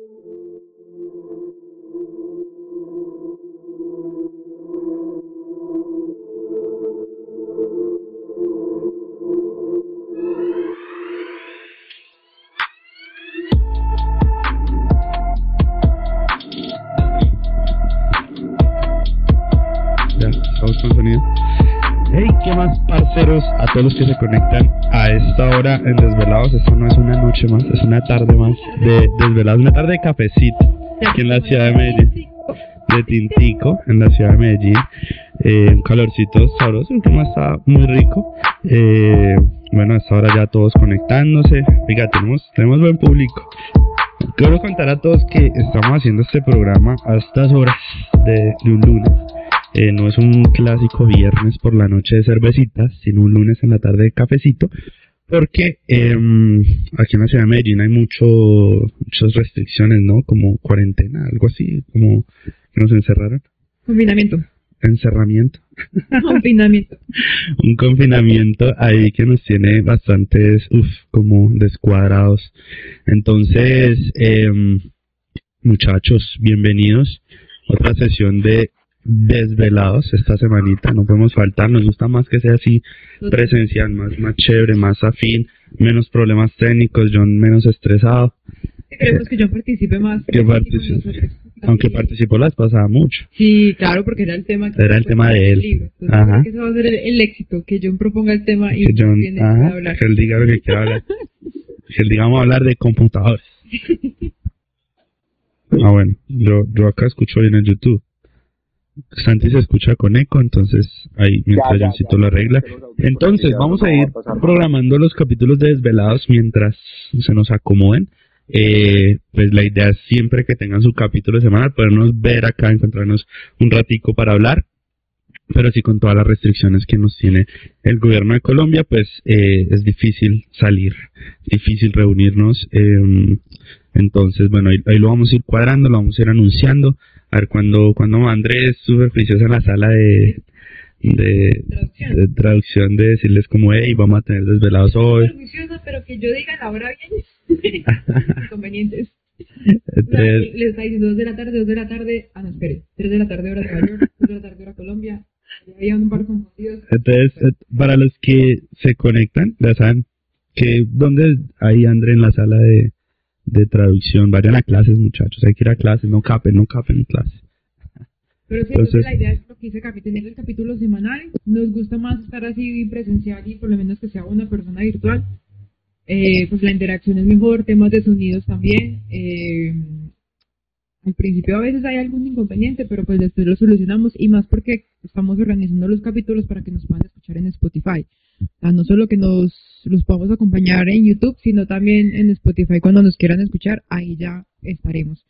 Ya, estamos con sonido. Hey, ¿qué más, parceros? A todos los que se conectan a esta hora en Desvelados. Esto no es una noche más, es una tarde más de Desvelados, una tarde de cafecito aquí en la ciudad de Medellín. De Tintico, en la ciudad de Medellín. Eh, un calorcito sabroso, el clima está muy rico. Eh, bueno, a esta hora ya todos conectándose. Fíjate, tenemos, tenemos buen público. Quiero contar a todos que estamos haciendo este programa a estas horas de, de un lunes. Eh, no es un clásico viernes por la noche de cervecitas, sino un lunes en la tarde de cafecito, porque em, aquí en la ciudad de Medellín hay mucho, muchas restricciones, ¿no? Como cuarentena, algo así, como que nos encerraron. Confinamiento. Encerramiento. Confinamiento. un confinamiento ahí que nos tiene bastantes, uff, como descuadrados. Entonces, em, muchachos, bienvenidos. Otra sesión de desvelados esta semanita, no podemos faltar, nos gusta más que sea así presencial, más, más chévere, más afín, menos problemas técnicos, John menos estresado, Queremos que yo participe más. Que participe. aunque participó la vez pasada mucho. Sí, claro, porque era el tema. que Era el tema de él. Entonces, Ajá. que ese va a ser el, el éxito, que John proponga el tema y Que John, viene ajá, a hablar. que él diga lo que quiera hablar. Que él diga vamos a hablar de computadores. Ah, bueno, yo, yo acá escucho bien en YouTube. Santi se escucha con eco, entonces ahí mientras ya, Johncito ya. lo arregla. Entonces, vamos a ir programando los capítulos de Desvelados mientras se nos acomoden. Eh, pues la idea es siempre que tengan su capítulo semanal, podernos ver acá, encontrarnos un ratico para hablar. Pero sí con todas las restricciones que nos tiene el gobierno de Colombia, pues eh, es difícil salir, difícil reunirnos. eh, entonces, bueno, ahí, ahí lo vamos a ir cuadrando, lo vamos a ir anunciando. A ver, cuando, cuando Andrés súper juicioso en la sala de, de, Traducción. de traducción de decirles como, hey, vamos a tener desvelados hoy. Súper juiciosa, pero que yo diga la hora bien. Inconvenientes. Entonces, le está diciendo 2 de la tarde, 2 de la tarde. Ah, no, espere. 3 de la tarde, hora de Nueva York. 2 de la tarde, hora Colombia. Había un par confundidos. entonces, eh, para los que se conectan, ya saben que donde hay André en la sala de, de traducción, vayan a clases muchachos, hay que ir a clases, no capen, no capen en clases. Pero sí, Entonces- la idea es lo que dice Capi, tener el capítulo semanal. Nos gusta más estar así presencial y por lo menos que sea una persona virtual. Eh, pues la interacción es mejor, temas de sonidos también. Eh, al principio a veces hay algún inconveniente, pero pues después lo solucionamos y más porque estamos organizando los capítulos para que nos puedan escuchar en Spotify. Sea, no solo que nos los podamos acompañar en YouTube, sino también en Spotify cuando nos quieran escuchar, ahí ya estaremos.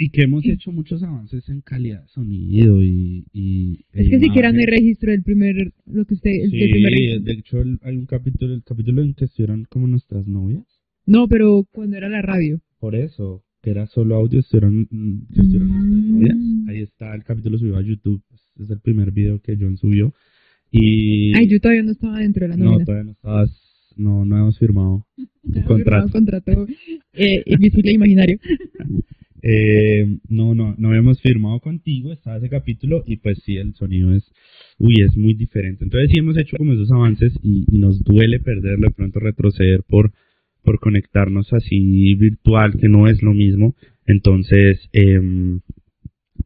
Y que hemos hecho muchos avances en calidad de sonido y... y Es que siquiera no hay imagen. registro del primer, lo que usted, el, Sí, primer de hecho el- hay un capítulo, el capítulo en que estuvieron como nuestras novias. No, pero cuando era la radio. Por eso, que era solo audio, estuvieron, mm, nuestras Mm. novias. Ahí está, el capítulo subido a YouTube. Es el primer video que John subió. Y Ay, yo todavía no estaba dentro de la no, nómina. todavía no estabas, no, no hemos firmado No había contrato. contrato eh, invisible e imaginario. Eh, no, no, no habíamos firmado contigo, estaba ese capítulo y pues sí, el sonido es, uy, es muy diferente. Entonces sí hemos hecho como esos avances y, y nos duele perderlo, de pronto retroceder por, por conectarnos así virtual, que no es lo mismo. Entonces, em,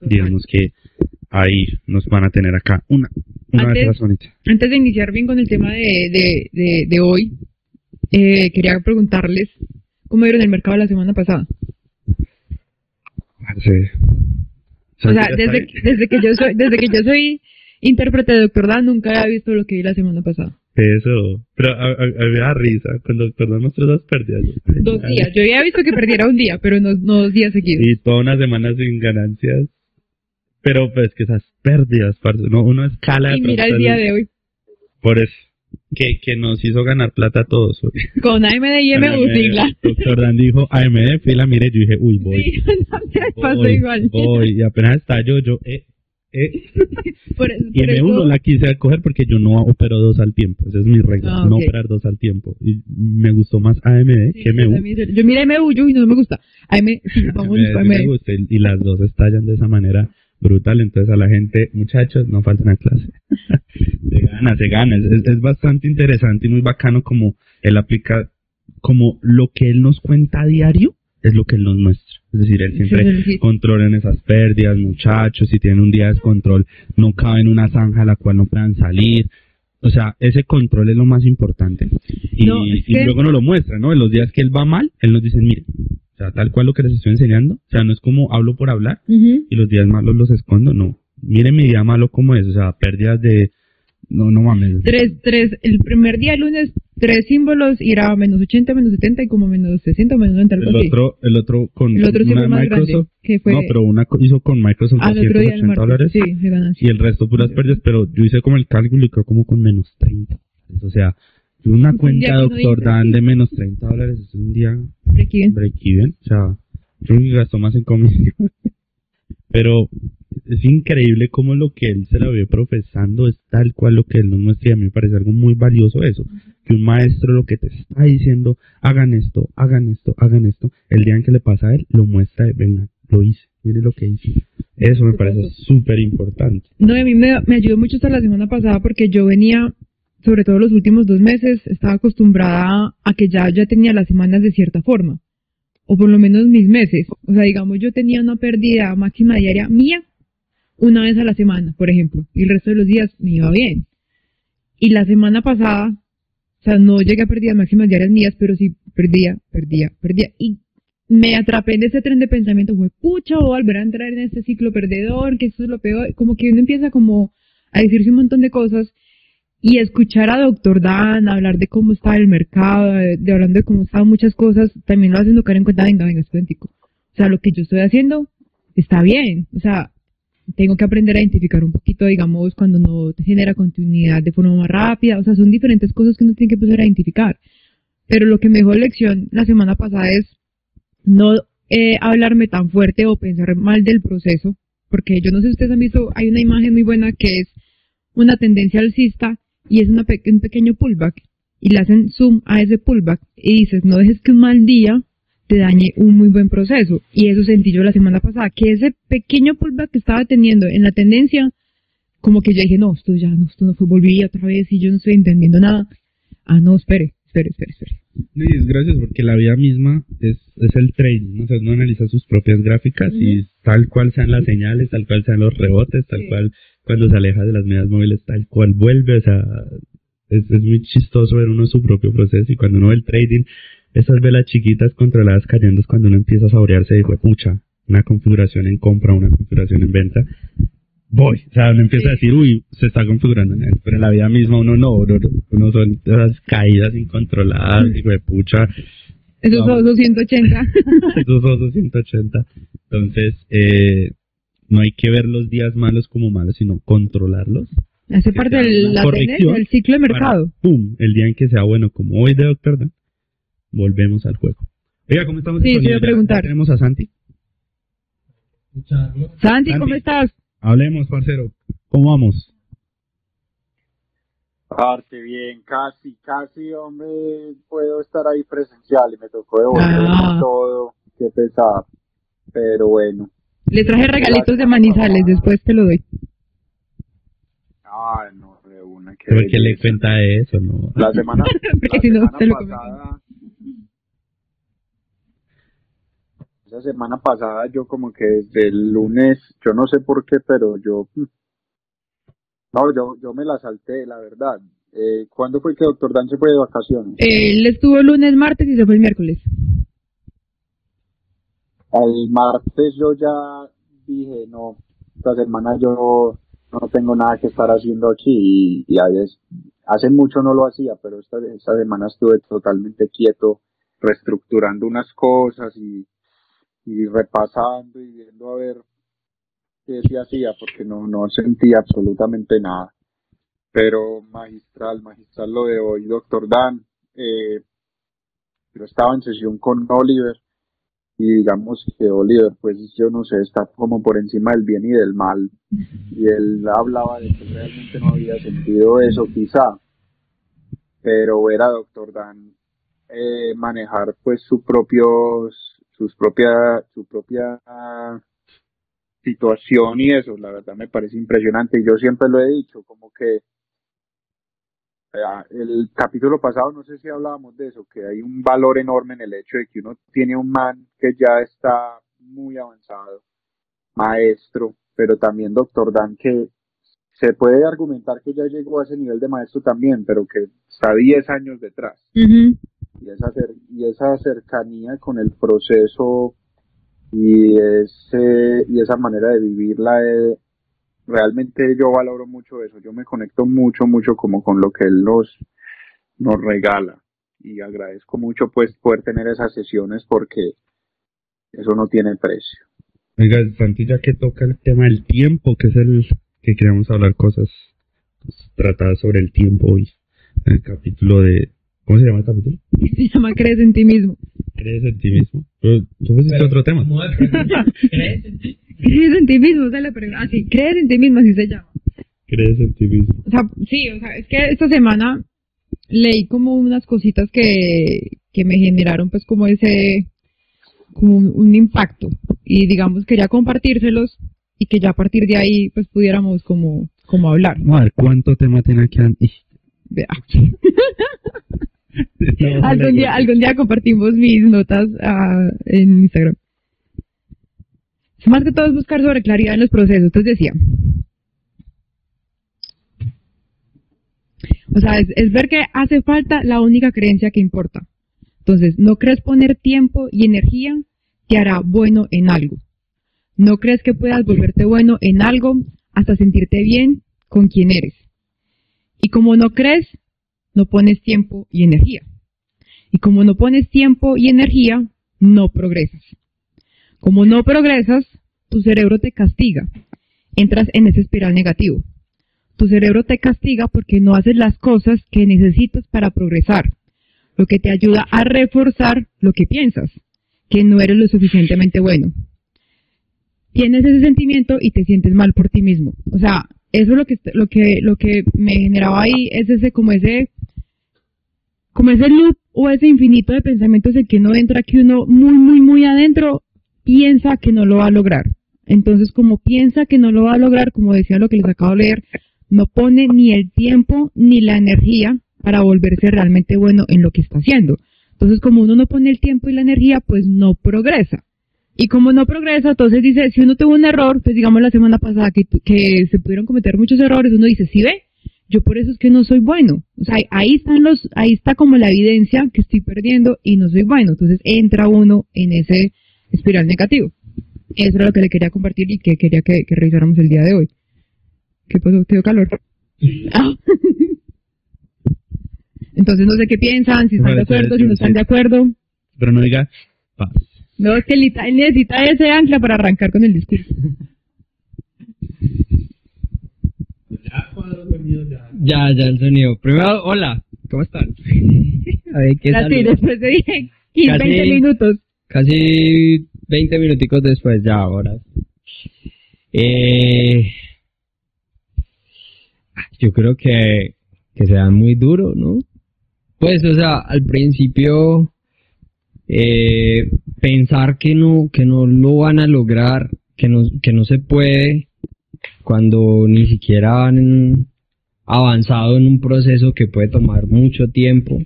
digamos que ahí nos van a tener acá una, una Antes- vez. Antes de iniciar bien con el tema de, de, de, de hoy, eh, quería preguntarles cómo vieron el mercado la semana pasada. Parce. O sea, ¿Ya está desde, desde que yo soy, desde que yo soy intérprete de Doctor Dan, nunca había visto lo que vi la semana pasada. Eso, pero a, a, a mí me da risa cuando perdón nuestras dos pérdidas. Dos días. Yo había visto que perdiera un día, pero no, no dos días seguidos. Y toda una semana sin ganancias. Pero pues que esas pérdidas, parce, no, uno escala. Y mira el día de hoy. Por eso, que, que nos hizo ganar plata a todos. hoy. Con AMD y MU sigla. Doctor Dan dijo AMD, fila, mire, yo dije, uy, voy. Sí, no pasó voy, igual. voy. Y apenas está yo, eh, Eh, Por- y por M1 eso- la quise coger porque yo no opero dos al tiempo. Esa es mi regla, Ah, no ok. operar dos al tiempo. Y me gustó más AMD Sí, que MU. Yo miré MU yo y no me gusta. AM, sí, vamos Me- a sí me M. gusta y, y las dos estallan de esa manera brutal. Entonces a la gente, muchachos, no falten a clase. se gana, se gana. Es, es- bastante interesante y muy bacano como él aplica, como lo que él nos cuenta a diario es lo que él nos muestra. Es decir, él siempre Sí, sí. controlen esas pérdidas, muchachos. Si tienen un día de descontrol, no caben en una zanja a la cual no puedan salir. O sea, ese control es lo más importante. Y, No, y luego nos lo muestra, ¿no? En los días que él va mal, él nos dice, mire, o sea, tal cual lo que les estoy enseñando. O sea, no es como hablo por hablar Ujú. y los días malos los escondo, no. Mire mi día malo como es, o sea, pérdidas de... No, no mames. Tres, tres, el primer día lunes, tres símbolos, y era menos 80, menos 70 y como menos 60, menos 90, algo El otro, el otro con El otro una Microsoft. grande, fue No, pero una hizo con Microsoft día 280 el martes. dólares. Sí, y el resto puras pérdidas, pero yo hice como el cálculo y creo como con menos 30. O sea, una Un cuenta no Doctor dice, Dan de menos 30 dólares es un día De aquí ven. break even. O sea, yo gastó más en comisión. pero es increíble cómo lo que él se la ve profesando es tal cual lo que él nos muestra y a mí me parece algo muy valioso eso. Que un maestro lo que te está diciendo, hagan esto, hagan esto, hagan esto, el día en que le pasa a él, lo muestra venga, lo hice, mire lo que hice. Eso me parece súper importante. No, a mí me, me ayudó mucho hasta la semana pasada porque yo venía, sobre todo los últimos dos meses, estaba acostumbrada a que ya, ya tenía las semanas de cierta forma. O por lo menos mis meses. O sea, digamos, yo tenía una pérdida máxima diaria mía una vez a la semana, por ejemplo. Y el resto de los días me iba bien. Y la semana pasada, o sea, no llegué a pérdidas máximas diarias mías, pero sí perdía, perdía, perdía. Y me atrapé en ese tren de pensamiento, fue pucha, voy a volver a entrar en este ciclo perdedor, que esto es lo peor. Como que uno empieza como a decirse un montón de cosas y escuchar a Doctor Dan hablar de cómo está el mercado, de, de hablando de cómo estaban muchas cosas, también lo hacen caer en cuenta, venga, venga, espératico. O sea, lo que yo estoy haciendo está bien. O sea, tengo que aprender a identificar un poquito, digamos, cuando no te genera continuidad de forma más rápida. O sea, son diferentes cosas que uno tiene que empezar a identificar. Pero lo que me dejó lección la semana pasada es no eh, hablarme tan fuerte o pensar mal del proceso, porque yo no sé si ustedes han visto, hay una imagen muy buena que es una tendencia alcista y es una pe- un pequeño pullback y le hacen zoom a ese pullback y dices, no dejes que un mal día te dañe un muy buen proceso. Y eso sentí yo la semana pasada, que ese pequeño pullback que estaba teniendo en la tendencia, como que yo dije, no, esto ya, no, esto no fue, volví otra vez y yo no estoy entendiendo nada. Ah, no, espere, espere, espere, espere. No, y es gracias porque la vida misma es, es el trading, ¿no? o sea, uno analiza sus propias gráficas y tal cual sean las señales, tal cual sean los rebotes, tal Sí. cual cuando se aleja de las medidas móviles, tal cual vuelve, o sea, es, es muy chistoso ver uno su propio proceso y cuando uno ve el trading, esas velas chiquitas controladas cayendo es cuando uno empieza a saborearse dice, pucha, una configuración en compra, una configuración en venta, voy, o sea, uno empieza a decir, uy, se está configurando, en él", pero en la vida misma uno no, uno, uno son esas caídas incontroladas, y pucha, Esos Vamos. dos 280. esos osos 180. Entonces, eh, no hay que ver los días malos como malos, sino controlarlos. Hace parte de la tendencia, del ciclo de para, mercado. ¡Pum! El día en que sea bueno como hoy de Doctor Dan, volvemos al juego. Oiga, ¿cómo estamos? Sí, ¿Ya- preguntar. Tenemos a Santi. Santi, ¿cómo Santi. estás? Hablemos, parcero. ¿Cómo vamos? Parce, bien, casi, casi, hombre, puedo estar ahí presencial y me tocó devolver Ah. todo, qué pesado. Pero bueno, Le traje regalitos de manizales, después te lo doy. ah, no, de una, qué ¿Pero qué le cuenta eso? No. La semana, Porque la si no, semana te lo comes. pasada, esa semana pasada yo como que desde el lunes, yo no sé por qué, pero yo, no, yo, yo me la salté, la verdad. Eh, ¿Cuándo fue que Doctor Dan se fue de vacaciones? Él estuvo el lunes, martes y se fue el miércoles. El martes yo ya dije, no, esta semana yo no tengo nada que estar haciendo aquí y, y a veces- hace mucho no lo hacía, pero esta, esta semana estuve totalmente quieto, reestructurando unas cosas y, y repasando y viendo a ver qué se hacía, porque no, no sentía absolutamente nada. Pero magistral, magistral lo de hoy, doctor Dan. Eh, yo estaba en sesión con Oliver y digamos que Oliver, pues yo no sé, está como por encima del bien y del mal. Y él hablaba de que realmente no había sentido eso quizá, pero era Doctor Dan eh, manejar pues su propios, sus propia, su propia situación y eso, la verdad me parece impresionante. Y yo siempre lo he dicho, como que el capítulo pasado, no sé si hablábamos de eso, que hay un valor enorme en el hecho de que uno tiene un man que ya está muy avanzado, maestro, pero también doctor Dan, que se puede argumentar que ya llegó a ese nivel de maestro también, pero que está 10 años detrás. y, esa y esa cercanía con el proceso y, ese, y esa manera de vivirla es, realmente yo valoro mucho eso, yo me conecto mucho, mucho como con lo que él nos, nos regala y agradezco mucho pues poder tener esas sesiones porque eso no tiene precio. Oiga, Santi, ya que toca el tema del tiempo, que es el que queremos hablar cosas pues, tratadas sobre el tiempo hoy, en el capítulo de... ¿Cómo se llama el capítulo? Se llama Crees en ti mismo. Crees en ti mismo. Tú pusiste otro tema. ¿Crees en ti? Crees en ti mismo, se le pregunta. Así, crees en ti mismo, así se llama. Crees en ti mismo. O sea, sí, o sea, es que esta semana leí como unas cositas que, que me generaron pues como ese, como un, impacto. Y digamos, quería compartírselos y que ya a partir de ahí pues pudiéramos como, como hablar. Vamos a ver cuánto tema tiene aquí. Vea. algún día, algún día compartimos mis notas uh, en Instagram. Más que todo es buscar sobre claridad en los procesos. Entonces decía, o sea, es, ver que hace falta la única creencia que importa. Entonces, no crees poner tiempo y energía te hará bueno en algo. No crees que puedas volverte bueno en algo hasta sentirte bien con quien eres. Y como no crees, no pones tiempo y energía. Y como no pones tiempo y energía, no progresas. Como no progresas, tu cerebro te castiga. Entras en ese espiral negativo. Tu cerebro te castiga porque no haces las cosas que necesitas para progresar, lo que te ayuda a reforzar lo que piensas, que no eres lo suficientemente bueno. Tienes ese sentimiento y te sientes mal por ti mismo. O sea, eso es lo que lo que lo que me generaba ahí es ese como ese como ese loop o ese infinito de pensamientos en que uno entra que uno muy muy muy adentro piensa que no lo va a lograr. Entonces, como piensa que no lo va a lograr, como decía lo que les acabo de leer, no pone ni el tiempo ni la energía para volverse realmente bueno en lo que está haciendo. Entonces, como uno no pone el tiempo y la energía, pues no progresa. Y como no progresa, entonces dice, si uno tuvo un error, pues digamos la semana pasada que, que se pudieron cometer muchos errores, uno dice, sí ve, yo por eso es que no soy bueno. O sea, ahí están los, ahí está como la evidencia que estoy perdiendo y no soy bueno. Entonces entra uno en ese espiral negativo. Eso era lo que le quería compartir y que quería que, revisáramos el día de hoy. ¿Qué pasó? ¿Te dio calor? Ah. Entonces no sé qué piensan, si están de acuerdo, si no están de acuerdo. Pero no diga paz. No, es que él necesita ese ancla para arrancar con el discurso. Ya, ya el sonido. Primero, hola, ¿cómo están? A ver, ¿qué tal? después de 15, 20 minutos. Casi 20 minuticos después, ya ahora. Eh, yo creo que, que se dan muy duro, ¿no? Pues, o sea, al principio eh, pensar que no, que no lo van a lograr, que no, que no se puede, cuando ni siquiera han avanzado en un proceso que puede tomar mucho tiempo.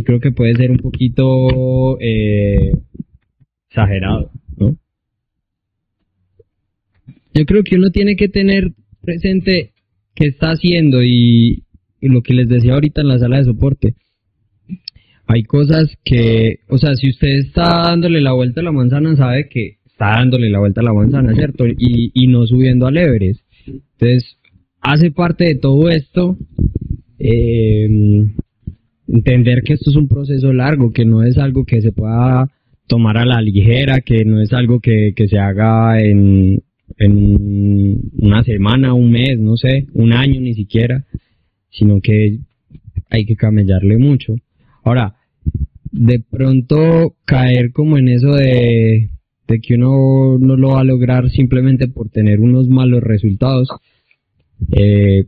Y creo que puede ser un poquito eh, exagerado, ¿no? Yo creo que uno tiene que tener presente qué está haciendo y, lo que les decía ahorita en la sala de soporte. Hay cosas que, o sea, si usted está dándole la vuelta a la manzana, sabe que está dándole la vuelta a la manzana, ¿cierto? Y, y no subiendo al Everest. Entonces, hace parte de todo esto eh, entender que esto es un proceso largo, que no es algo que se pueda tomar a la ligera, que no es algo que, se haga en, en una semana, un mes, no sé, un año ni siquiera, sino que hay que camellarle mucho. Ahora, de pronto caer como en eso de, de que uno no lo va a lograr simplemente por tener unos malos resultados. Eh,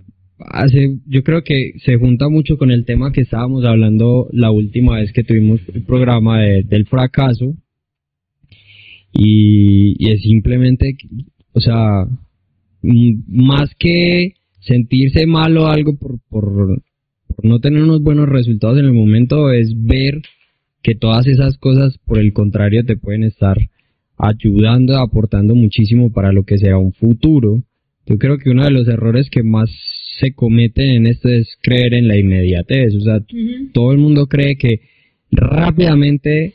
hace, yo creo que se junta mucho con el tema que estábamos hablando la última vez que tuvimos el programa del fracaso. Y, es simplemente, o sea, más que sentirse malo algo por, por, por no tener unos buenos resultados en el momento, es ver que todas esas cosas, por el contrario, te pueden estar ayudando, aportando muchísimo para lo que sea un futuro. Yo creo que uno de los errores que más se cometen en esto es creer en la inmediatez. O sea, todo el mundo cree que rápidamente,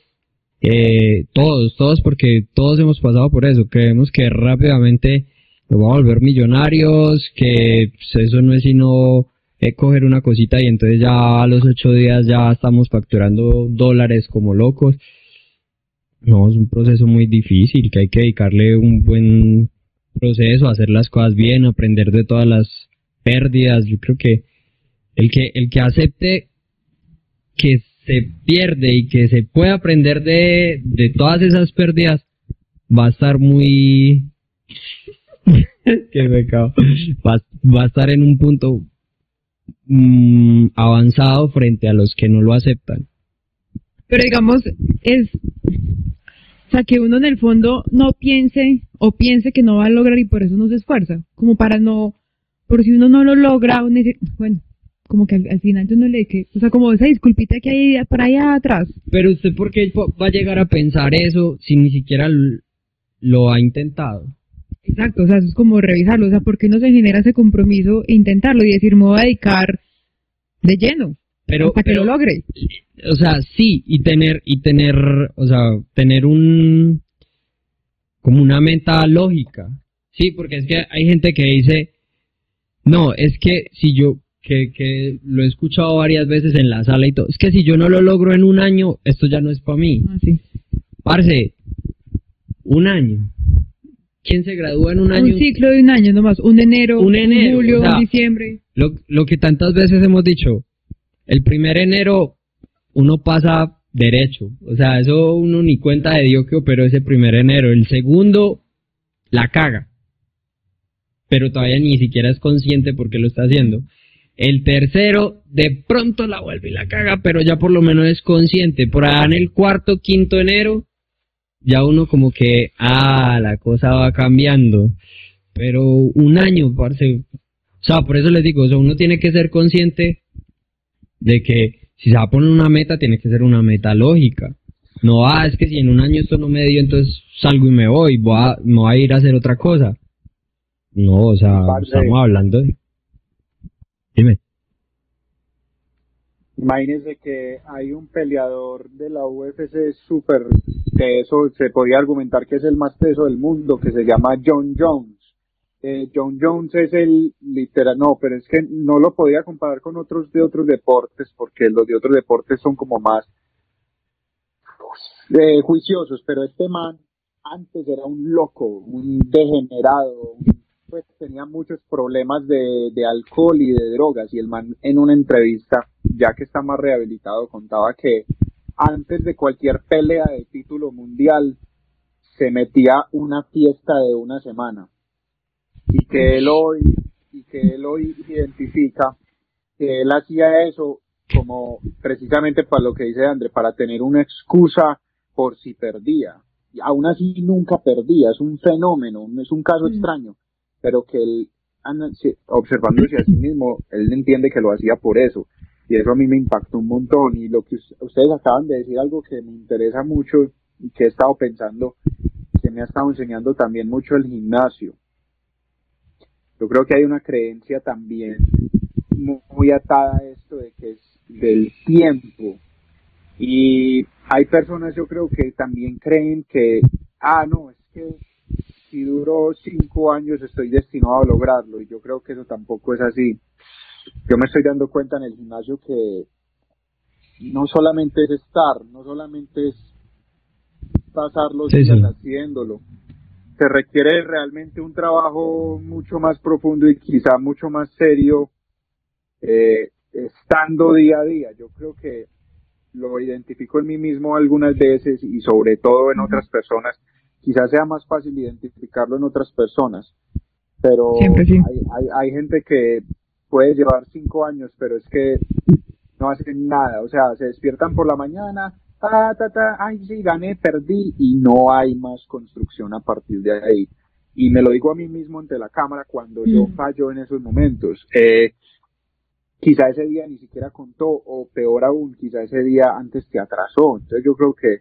eh, todos, todos, porque todos hemos pasado por eso, creemos que rápidamente nos va a volver millonarios, que pues, eso no es sino eh, coger una cosita y entonces ya a los ocho días ya estamos facturando dólares como locos. No, es un proceso muy difícil, que hay que dedicarle un buen proceso, hacer las cosas bien, aprender de todas las pérdidas. Yo creo que el que, el que acepte que se pierde y que se puede aprender de, de todas esas pérdidas va a estar muy qué pecado va, va, a estar en un punto mmm, avanzado frente a los que no lo aceptan pero digamos es o sea que uno en el fondo no piense o piense que no va a lograr y por eso no se esfuerza como para no por si uno no lo logra, uno dice, bueno, como que al, final uno le que, o sea, como esa disculpita que hay para allá atrás. Pero usted, ¿por qué va a llegar a pensar eso si ni siquiera lo ha intentado? Exacto, o sea, eso es como revisarlo, o sea, ¿por qué no se genera ese compromiso e intentarlo y decir, me voy a dedicar de lleno? Pero, para que lo logre. O sea, sí, y tener, y tener, o sea, tener un, como una meta lógica. Sí, porque es que hay gente que dice, no, es que si yo, que, que lo he escuchado varias veces en la sala y todo, es que si yo no lo logro en un año, esto ya no es para mí. Ah, sí. Parce, un año. ¿Quién se gradúa en un año? Un ciclo de un año nomás, un enero, un, enero, julio, un diciembre. Lo, lo que tantas veces hemos dicho, el primer enero uno pasa derecho, o sea, eso uno ni cuenta de Dios que operó ese primer enero. El segundo, la caga pero todavía ni siquiera es consciente porque lo está haciendo. El tercero, de pronto la vuelve y la caga, pero ya por lo menos es consciente. Por allá en el cuarto, quinto enero, ya uno como que, ah, la cosa va cambiando. Pero un año, parce. O sea, por eso les digo, o uno tiene que ser consciente de que si se va a poner una meta, tiene que ser una meta lógica. No, ah, es que si en un año esto no me dio, entonces salgo y me voy, voy a, me voy a ir a hacer otra cosa. No, o sea, estamos hablando de... Dime. Imagínense que hay un peleador de la UFC súper, que eso se podía argumentar que es el más peso del mundo, que se llama John Jones. Eh, John Jones es el literal, no, pero es que no lo podía comparar con otros de otros deportes, porque los de otros deportes son como más eh, juiciosos, pero este man antes era un loco, un degenerado, un pues tenía muchos problemas de, de, alcohol y de drogas y el man en una entrevista, ya que está más rehabilitado, contaba que antes de cualquier pelea de título mundial se metía una fiesta de una semana. Y que él hoy y que él hoy identifica que él hacía eso como precisamente para lo que dice André, para tener una excusa por si perdía. Y aún así nunca perdía, es un fenómeno, es un caso extraño pero que él, observándose a sí mismo, él entiende que lo hacía por eso. Y eso a mí me impactó un montón. Y lo que ustedes acaban de decir, algo que me interesa mucho y que he estado pensando, que me ha estado enseñando también mucho el gimnasio. Yo creo que hay una creencia también muy atada a esto de que es del tiempo. Y hay personas, yo creo que también creen que, ah, no, es que si duro cinco años estoy destinado a lograrlo y yo creo que eso tampoco es así. Yo me estoy dando cuenta en el gimnasio que no solamente es estar, no solamente es pasar los días haciéndolo, se requiere realmente un trabajo mucho más profundo y quizá mucho más serio eh, estando día a día. Yo creo que lo identifico en mí mismo algunas veces y sobre todo en otras personas. Quizás sea más fácil identificarlo en otras personas, pero Siempre sí. hay, hay, hay gente que puede llevar cinco años, pero es que no hacen nada, o sea, se despiertan por la mañana, ta, ta, ta, ay, sí, gané, perdí, y no hay más construcción a partir de ahí. Y me lo digo a mí mismo ante la cámara cuando yo Mm. fallo en esos momentos. Eh, quizá ese día ni siquiera contó, o peor aún, quizá ese día antes te atrasó. Entonces yo creo que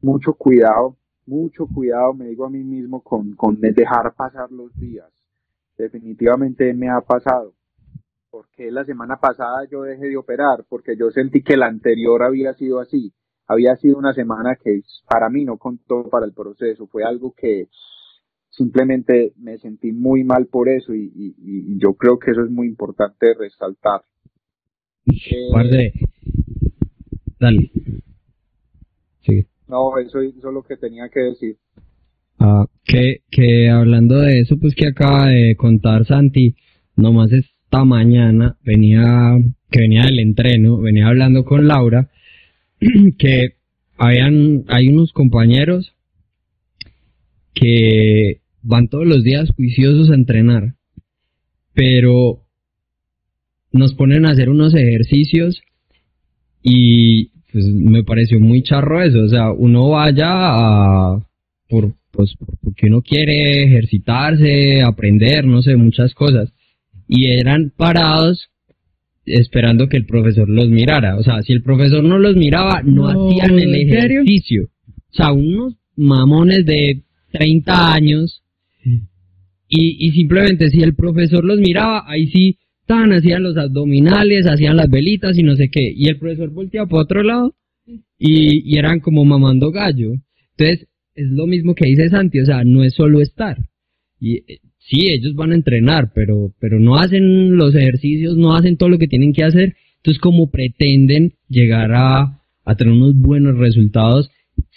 mucho cuidado, mucho cuidado, me digo a mí mismo, con, con dejar pasar los días. Definitivamente me ha pasado porque la semana pasada yo dejé de operar, porque yo sentí que la anterior había sido así. Había sido una semana que para mí no contó para el proceso, fue algo que simplemente me sentí muy mal por eso y, y- y yo creo que eso es muy importante resaltar. Eh, dale. Sigue. No, eso, eso es lo que tenía que decir. Ah, que, que hablando de eso, pues que acaba de contar Santi, nomás esta mañana venía, que venía del entreno, venía hablando con Laura, que habían, hay unos compañeros que van todos los días juiciosos a entrenar, pero nos ponen a hacer unos ejercicios y pues me pareció muy charro eso, o sea, uno vaya a por pues por- porque uno quiere ejercitarse, aprender, no sé, muchas cosas. Y eran parados esperando que el profesor los mirara. O sea, si el profesor no los miraba, no, No, hacían el ejercicio. O sea, unos mamones de 30 años. Y, y simplemente si el profesor los miraba, ahí sí, hacían los abdominales, hacían las velitas y no sé qué. Y el profesor volteaba por otro lado y, eran como mamando gallo. Entonces, es lo mismo que dice Santi, o sea, no es solo estar. Y eh, sí, ellos van a entrenar, pero, pero no hacen los ejercicios, no hacen todo lo que tienen que hacer. Entonces, como pretenden llegar a, tener unos buenos resultados,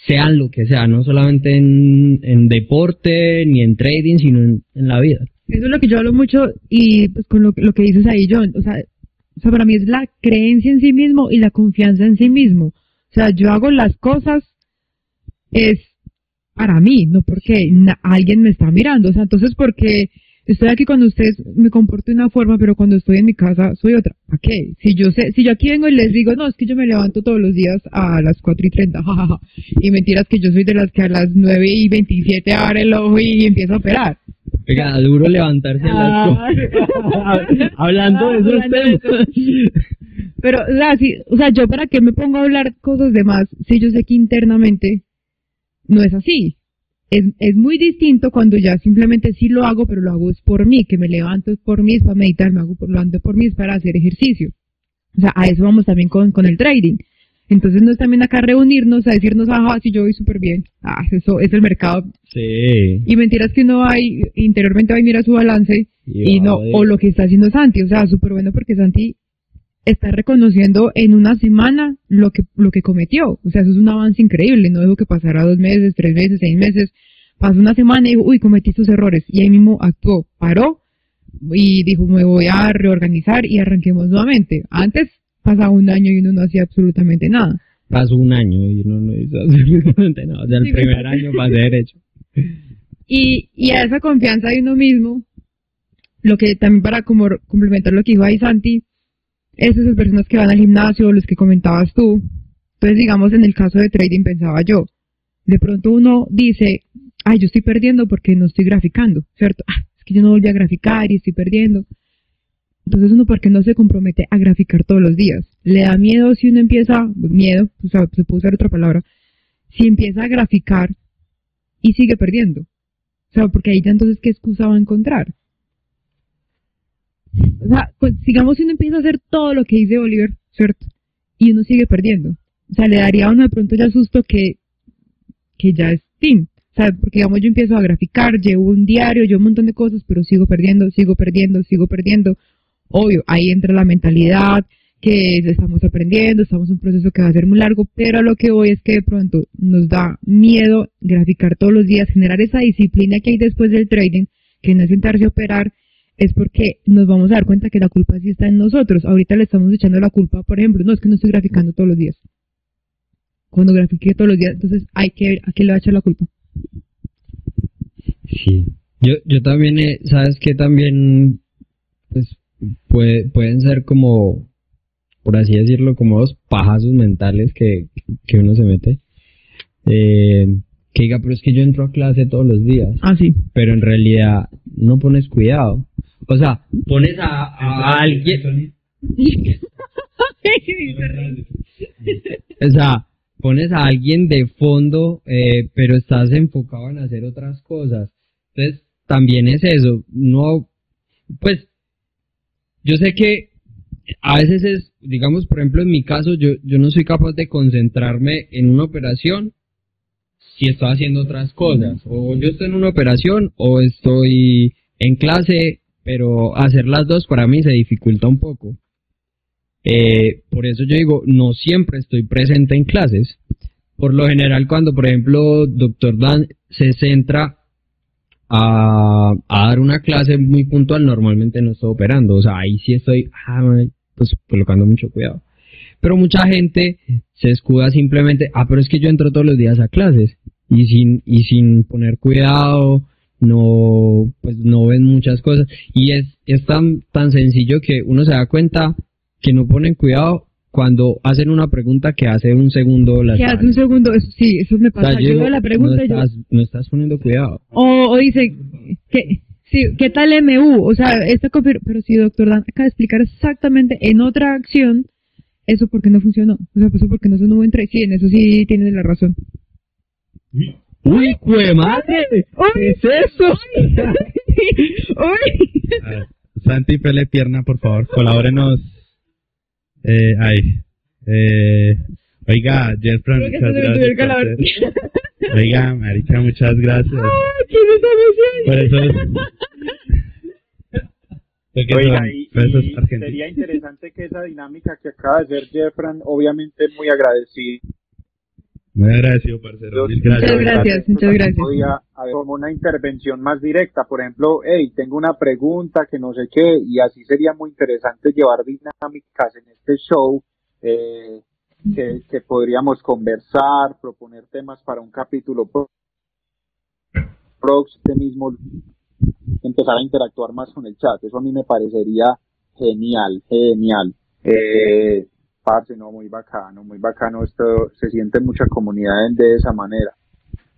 sean lo que sea, no solamente en, deporte ni en trading, sino en la vida. Eso es lo que yo hablo mucho y pues con lo, lo que dices ahí, John. O sea, o sea, para mí es la creencia en sí mismo y la confianza en sí mismo. O sea, yo hago las cosas es para mí, no porque alguien me está mirando. O sea, entonces porque estoy aquí con ustedes me comporto de una forma, pero cuando estoy en mi casa soy otra. ¿Para qué? Si yo sé, si yo aquí vengo y les digo, no, es que yo me levanto todos los días a las 4 y 30, jajaja. Y mentiras que yo soy de las que a las 9 y 27 abre el ojo y empieza a operar. Oiga, duro levantarse a las Ah. Hablando de esos temas. Pero, o sea, si- o sea, yo para qué me pongo a hablar cosas de más si yo sé que internamente no es así. Es, es muy distinto cuando ya simplemente sí lo hago, pero lo hago es por mí, que me levanto es por mí, es para meditar, me hago por, lo ando por mí, es para hacer ejercicio. O sea, a eso vamos también con, con el trading. Entonces no es también acá reunirnos a decirnos, ajá, si yo voy súper bien. Ah, eso es el mercado. Sí. Y mentiras que uno va y interiormente va y mira su balance y no, va, o lo que está haciendo Santi, o sea, súper bueno porque Santi está reconociendo en una semana lo que, lo que cometió, o sea, eso es un avance increíble, no dejó que pasara dos meses, tres meses, seis meses, pasó una semana y dijo, uy, cometí estos errores, y ahí mismo actuó, paró, y dijo, me voy a reorganizar y arranquemos nuevamente. Antes pasaba un año y uno no hacía absolutamente nada. Pasó un año y uno no hizo absolutamente nada. O sea, el Sí, primer me- año para hacer hecho. Y, y a esa confianza de uno mismo, lo que también para como complementar lo que dijo ahí Santi, esas personas que van al gimnasio, los que comentabas tú. Entonces, digamos, en el caso de trading pensaba yo, de pronto uno dice, ay, yo estoy perdiendo porque no estoy graficando, ¿cierto? Ah, es que yo no volví a graficar y estoy perdiendo. Entonces uno, ¿por qué no se compromete a graficar todos los días? Le da miedo si uno empieza, miedo, o sea, se puede usar otra palabra, si empieza a graficar y sigue perdiendo. O porque ahí ya entonces, ¿qué excusa va a encontrar? O sea, pues, digamos si uno empieza a hacer todo lo que dice Oliver, ¿cierto? Y uno sigue perdiendo. O sea, le daría a uno de pronto ya susto que, que ya es fin. O sea, porque digamos yo empiezo a graficar, llevo un diario, llevo un montón de cosas, pero sigo perdiendo, sigo perdiendo, sigo perdiendo. Obvio, ahí entra la mentalidad, que estamos aprendiendo, estamos en un proceso que va a ser muy largo, pero a lo que voy es que de pronto nos da miedo graficar todos los días, generar esa disciplina que hay después del trading, que no es sentarse a operar, es porque nos vamos a dar cuenta que la culpa sí está en nosotros. Ahorita le estamos echando la culpa, por ejemplo, no es que no estoy graficando todos los días. cuando grafique todos los días, entonces hay que ver a quién le va a echar la culpa. Sí. Yo, yo también, eh, ¿sabes qué? También, pues, puede, pueden ser como, por así decirlo, como dos pajazos mentales que, que uno se mete. Eh, que diga, pero es que yo entro a clase todos los días. Ah, sí. Pero en realidad no pones cuidado. O sea, pones a, a alguien... O sea, pones a alguien de fondo, eh, pero estás enfocado en hacer otras cosas. Entonces, también es eso. No, pues, yo sé que a veces es, digamos, por ejemplo, en mi caso, yo, yo no soy capaz de concentrarme en una operación si estoy haciendo otras cosas. O yo estoy en una operación o estoy en clase, pero hacer las dos para mí se dificulta un poco. Eh, por eso yo digo, no siempre estoy presente en clases. Por lo general, cuando, por ejemplo, doctor Dan se centra a, a dar una clase muy puntual, normalmente no estoy operando. O sea, ahí sí estoy ah, pues, colocando mucho cuidado. Pero mucha gente se escuda simplemente, ah, pero es que yo entro todos los días a clases y sin, y sin poner cuidado, no, pues no ven muchas cosas. Y es, es tan, tan sencillo que uno se da cuenta que no ponen cuidado cuando hacen una pregunta que hace un segundo la Que hace un segundo, eso- sí, eso me O sea, pasa. yo yo digo, veo la pregunta no y yo, estás, no estás poniendo cuidado. o, o dice, ¿qué, sí, ¿qué tal MU? O sea, esta pero si doctor Dan acaba de explicar exactamente en otra acción, eso porque no funcionó. O sea, pues eso porque no sonó buen trade. Sí, en eso sí tienes la razón. ¡Uy, jue madre! ¿Qué es eso? ¡Uy! A ver, Santi Pele Pierna, por favor, colabórenos. Eh, ahí. Eh, oiga, Jeffran, muchas gracias. Oiga, Marica, muchas gracias. ¡Ay, qué nos Por eso Oiga, y, por eso es y sería interesante que esa dinámica que acaba de hacer Jeffran, obviamente muy agradecido. Muy agradecido, parcero. Mil gracias. Muchas gracias, muchas gracias. Podía haber como una intervención más directa, por ejemplo, hey, tengo una pregunta que no sé qué, y así sería muy interesante llevar dinámicas en este show eh, que, que podríamos conversar, proponer temas para un capítulo próximo, este mismo empezar a interactuar más con el chat. Eso a mí me parecería genial, genial. Eh, parce, no, muy bacano, muy bacano. Esto se siente mucha comunidad de esa manera.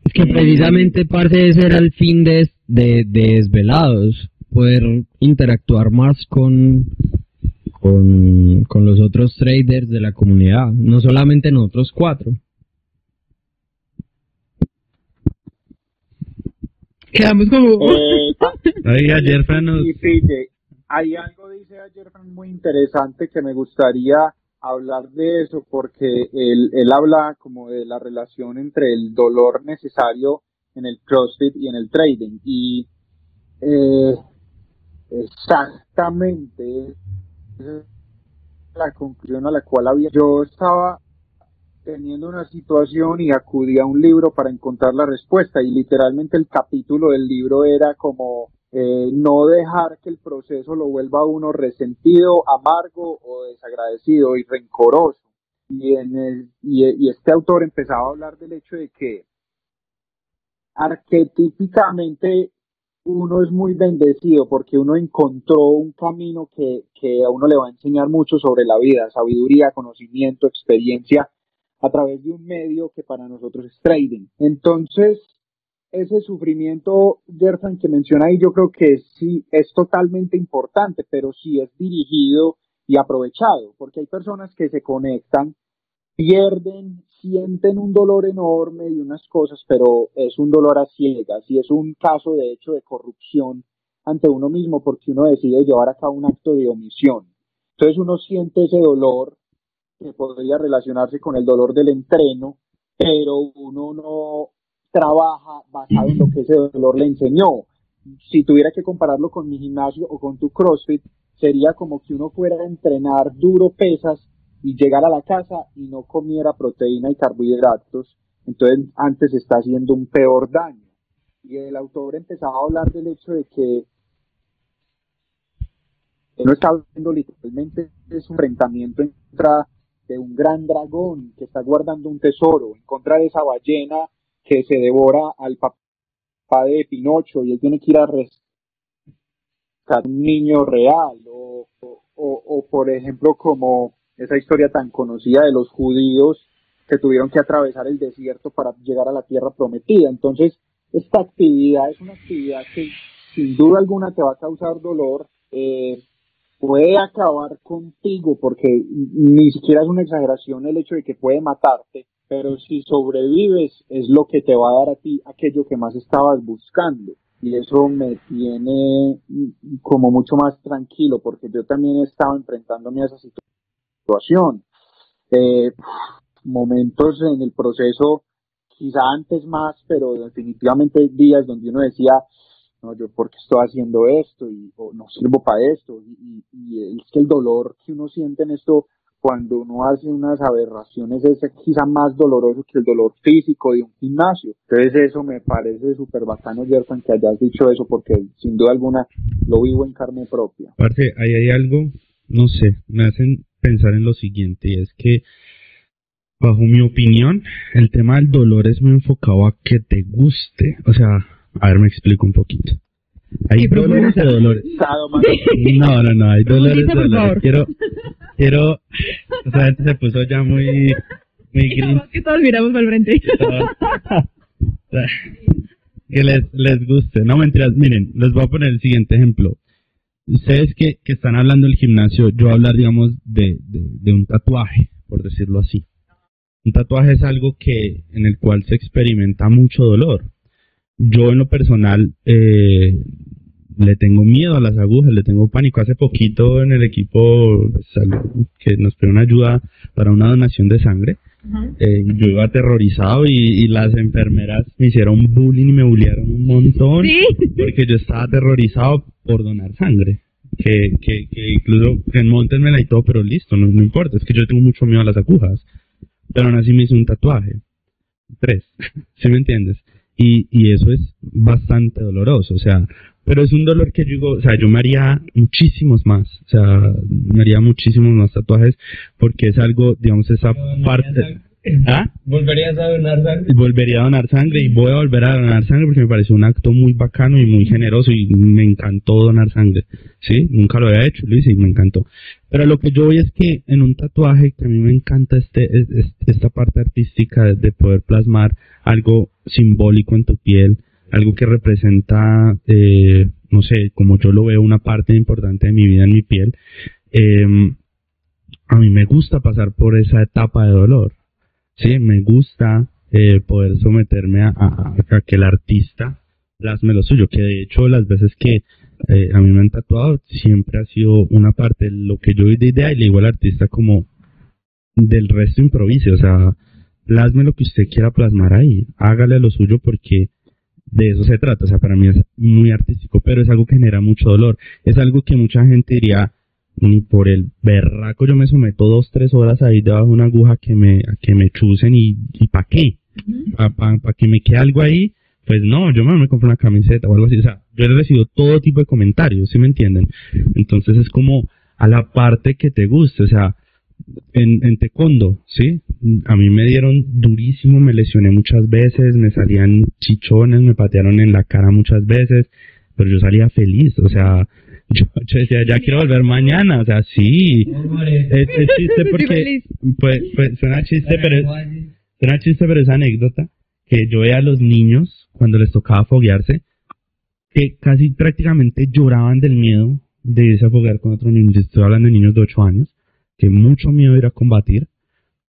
Es que precisamente parte de ese era el fin de, de, de Desvelados, poder interactuar más con, con, con los otros traders de la comunidad, no solamente nosotros cuatro. Quedamos como... Eh, Oiga, Jeffran nos... y pille, hay algo, dice ayer, muy interesante que me gustaría hablar de eso porque él, él habla como de la relación entre el dolor necesario en el CrossFit y en el trading. Y eh, exactamente la conclusión a la cual había. Yo estaba teniendo una situación y acudí a un libro para encontrar la respuesta y literalmente el capítulo del libro era como eh, no dejar que el proceso lo vuelva a uno resentido, amargo o desagradecido y rencoroso. Y, en el- y, y este autor empezaba a hablar del hecho de que arquetípicamente uno es muy bendecido porque uno encontró un camino que, que a uno le va a enseñar mucho sobre la vida, sabiduría, conocimiento, experiencia, a través de un medio que para nosotros es trading. Entonces, ese sufrimiento, Gerson, que menciona ahí, yo creo que sí es totalmente importante, pero sí es dirigido y aprovechado, porque hay personas que se conectan, pierden, sienten un dolor enorme y unas cosas, pero es un dolor a ciegas y es un caso de hecho de corrupción ante uno mismo porque uno decide llevar a cabo un acto de omisión. Entonces uno siente ese dolor que podría relacionarse con el dolor del entreno, pero uno no trabaja basado en lo que ese dolor le enseñó. Si tuviera que compararlo con mi gimnasio o con tu CrossFit, sería como que uno fuera a entrenar duro pesas y llegar a la casa y no comiera proteína y carbohidratos, entonces antes está haciendo un peor daño. Y el autor empezaba a hablar del hecho de que uno está viendo literalmente es un enfrentamiento contra de un gran dragón que está guardando un tesoro, en contra de esa ballena que se devora al papá de Pinocho y él tiene que ir a rescatar un niño real, o, o, por ejemplo como esa historia tan conocida de los judíos que tuvieron que atravesar el desierto para llegar a la tierra prometida. Entonces, esta actividad es una actividad que sin duda alguna te va a causar dolor, eh, puede acabar contigo, porque ni siquiera es una exageración el hecho de que puede matarte, pero si sobrevives es lo que te va a dar a ti aquello que más estabas buscando. Y eso me tiene como mucho más tranquilo, porque yo también estaba enfrentándome a esa situación. Eh, momentos en el proceso, quizá antes más, pero definitivamente días donde uno decía, no, yo porque estoy haciendo esto y no sirvo para esto y, es que el dolor que uno siente en esto cuando uno hace unas aberraciones es quizá más doloroso que el dolor físico de un gimnasio. Entonces eso me parece súper bacano, Gerson, que hayas dicho eso porque sin duda alguna lo vivo en carne propia. Aparte, ahí hay algo, no sé, me hacen pensar en lo siguiente y es que bajo mi opinión, el tema del dolor es muy enfocado a que te guste. O sea, a ver, me explico un poquito. Hay dolores de dolores. No, no, no, hay dolores de dolores. Quiero, quiero, o sea, se puso ya muy, muy gris. que todos miramos para el frente. que les, les guste. No, mentiras, miren, les voy a poner el siguiente ejemplo. Ustedes que, que están hablando del gimnasio, yo voy a hablar, digamos, de, de, de un tatuaje, por decirlo así. Un tatuaje es algo que, en el cual se experimenta mucho dolor yo en lo personal eh, le tengo miedo a las agujas, le tengo pánico. Hace poquito en el equipo que nos pidió una ayuda para una donación de sangre, eh, yo iba aterrorizado y, las enfermeras me hicieron bullying y me bullearon un montón porque yo estaba aterrorizado por donar sangre. Que, que, que incluso en la y todo, pero listo, no, no importa, es que yo tengo mucho miedo a las agujas. Pero aún así me hice un tatuaje. Tres, ¿sí me entiendes? Y, y eso es bastante doloroso, o sea, pero es un dolor que yo digo, o sea, yo me haría muchísimos más, o sea, me haría muchísimos más tatuajes porque es algo, digamos, esa parte... ¿Ah? ¿Volverías a donar sangre? Volvería a donar sangre y voy a volver a donar sangre porque me pareció un acto muy bacano y muy generoso y me encantó donar sangre. ¿Sí? Nunca lo había hecho, Luis, y me encantó. Pero lo que yo voy es que en un tatuaje, que a mí me encanta este, esta parte artística de poder plasmar algo simbólico en tu piel, algo que representa, eh, no sé, como yo lo veo, una parte importante de mi vida en mi piel, eh, a mí me gusta pasar por esa etapa de dolor. Sí, me gusta eh, poder someterme a, que el artista plasme lo suyo, que de hecho las veces que eh, a mí me han tatuado siempre ha sido una parte de lo que yo vi de idea y le digo al artista como del resto improvise, o sea, plasme lo que usted quiera plasmar ahí, hágale lo suyo porque de eso se trata, o sea, para mí es muy artístico, pero es algo que genera mucho dolor, es algo que mucha gente diría, ni por el berraco yo me someto dos, tres horas ahí debajo de una aguja que me, que me chusen y, y ¿para qué? ¿Para pa, que me quede algo ahí? Pues no, yo me, me compro una camiseta o algo así. O sea, yo he recibido todo tipo de comentarios, ¿sí me entienden? Entonces es como a la parte que te guste, o sea, en, en taekwondo, ¿sí? A mí me dieron durísimo, me lesioné muchas veces, me salían chichones, me patearon en la cara muchas veces, pero yo salía feliz, o sea, yo, decía, ya quiero volver mañana, o sea, sí. Es, chiste porque, pues, pues, suena chiste, pero, suena chiste, pero esa anécdota, que yo veía a los niños, cuando les tocaba foguearse, que casi prácticamente lloraban del miedo de irse a foguear con otros niños. Estoy hablando de niños de 8 años, que mucho miedo ir a combatir,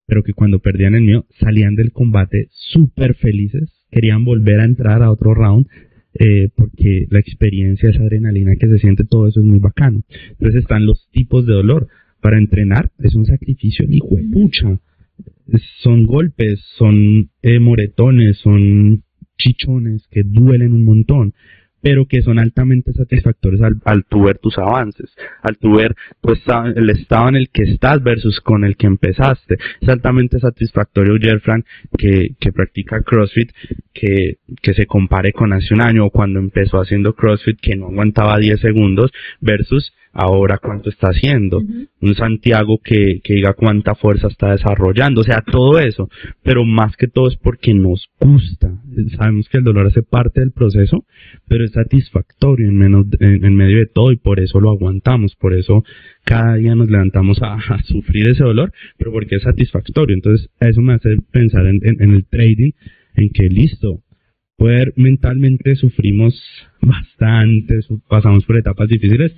pero que cuando perdían el miedo salían del combate súper felices, querían volver a entrar a otro round, eh, porque la experiencia, esa adrenalina que se siente, todo eso es muy bacano. Entonces están los tipos de dolor. Para entrenar es un sacrificio ni pucha. Son golpes, son eh, moretones, son chichones que duelen un montón. Pero que son altamente satisfactorios al, al tu ver tus avances, al tu ver estado, el estado en el que estás versus con el que empezaste. Es altamente satisfactorio, Frank, que, que practica CrossFit, que, que se compare con hace un año o cuando empezó haciendo CrossFit que no aguantaba 10 segundos versus ahora cuánto está haciendo, un Santiago que, que diga cuánta fuerza está desarrollando, o sea, todo eso, pero más que todo es porque nos gusta, sabemos que el dolor hace parte del proceso, pero es satisfactorio en, menos, en, medio de todo y por eso lo aguantamos, por eso cada día nos levantamos a, sufrir ese dolor, pero porque es satisfactorio, entonces eso me hace pensar en, en el trading, en que listo, poder mentalmente sufrimos bastante, pasamos por etapas difíciles,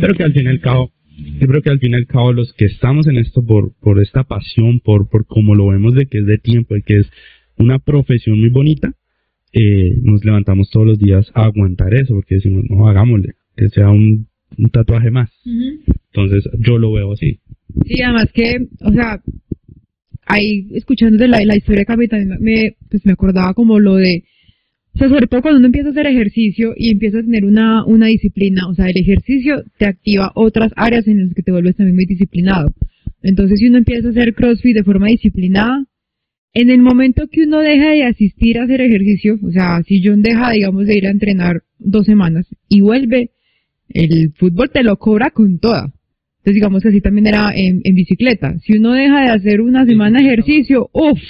pero que al fin y al cabo, yo creo que al fin y al cabo los que estamos en esto por, por esta pasión, por, por como lo vemos de que es de tiempo y que es una profesión muy bonita, eh, nos levantamos todos los días a aguantar eso, porque decimos, no, hagámosle, que sea un, tatuaje más. Entonces yo lo veo así. Sí, además que, o sea, ahí escuchando de la, la historia de Capitán, me, pues me acordaba como lo de o sea, sobre todo cuando uno empieza a hacer ejercicio y empieza a tener una, una disciplina, o sea, el ejercicio te activa otras áreas en las que te vuelves también muy disciplinado. Entonces, si uno empieza a hacer CrossFit de forma disciplinada, en el momento que uno deja de asistir a hacer ejercicio, o sea, si John deja, digamos, de ir a entrenar dos semanas y vuelve, el fútbol te lo cobra con toda. Entonces, digamos que así también era en, en bicicleta. Si uno deja de hacer una semana ejercicio, uff,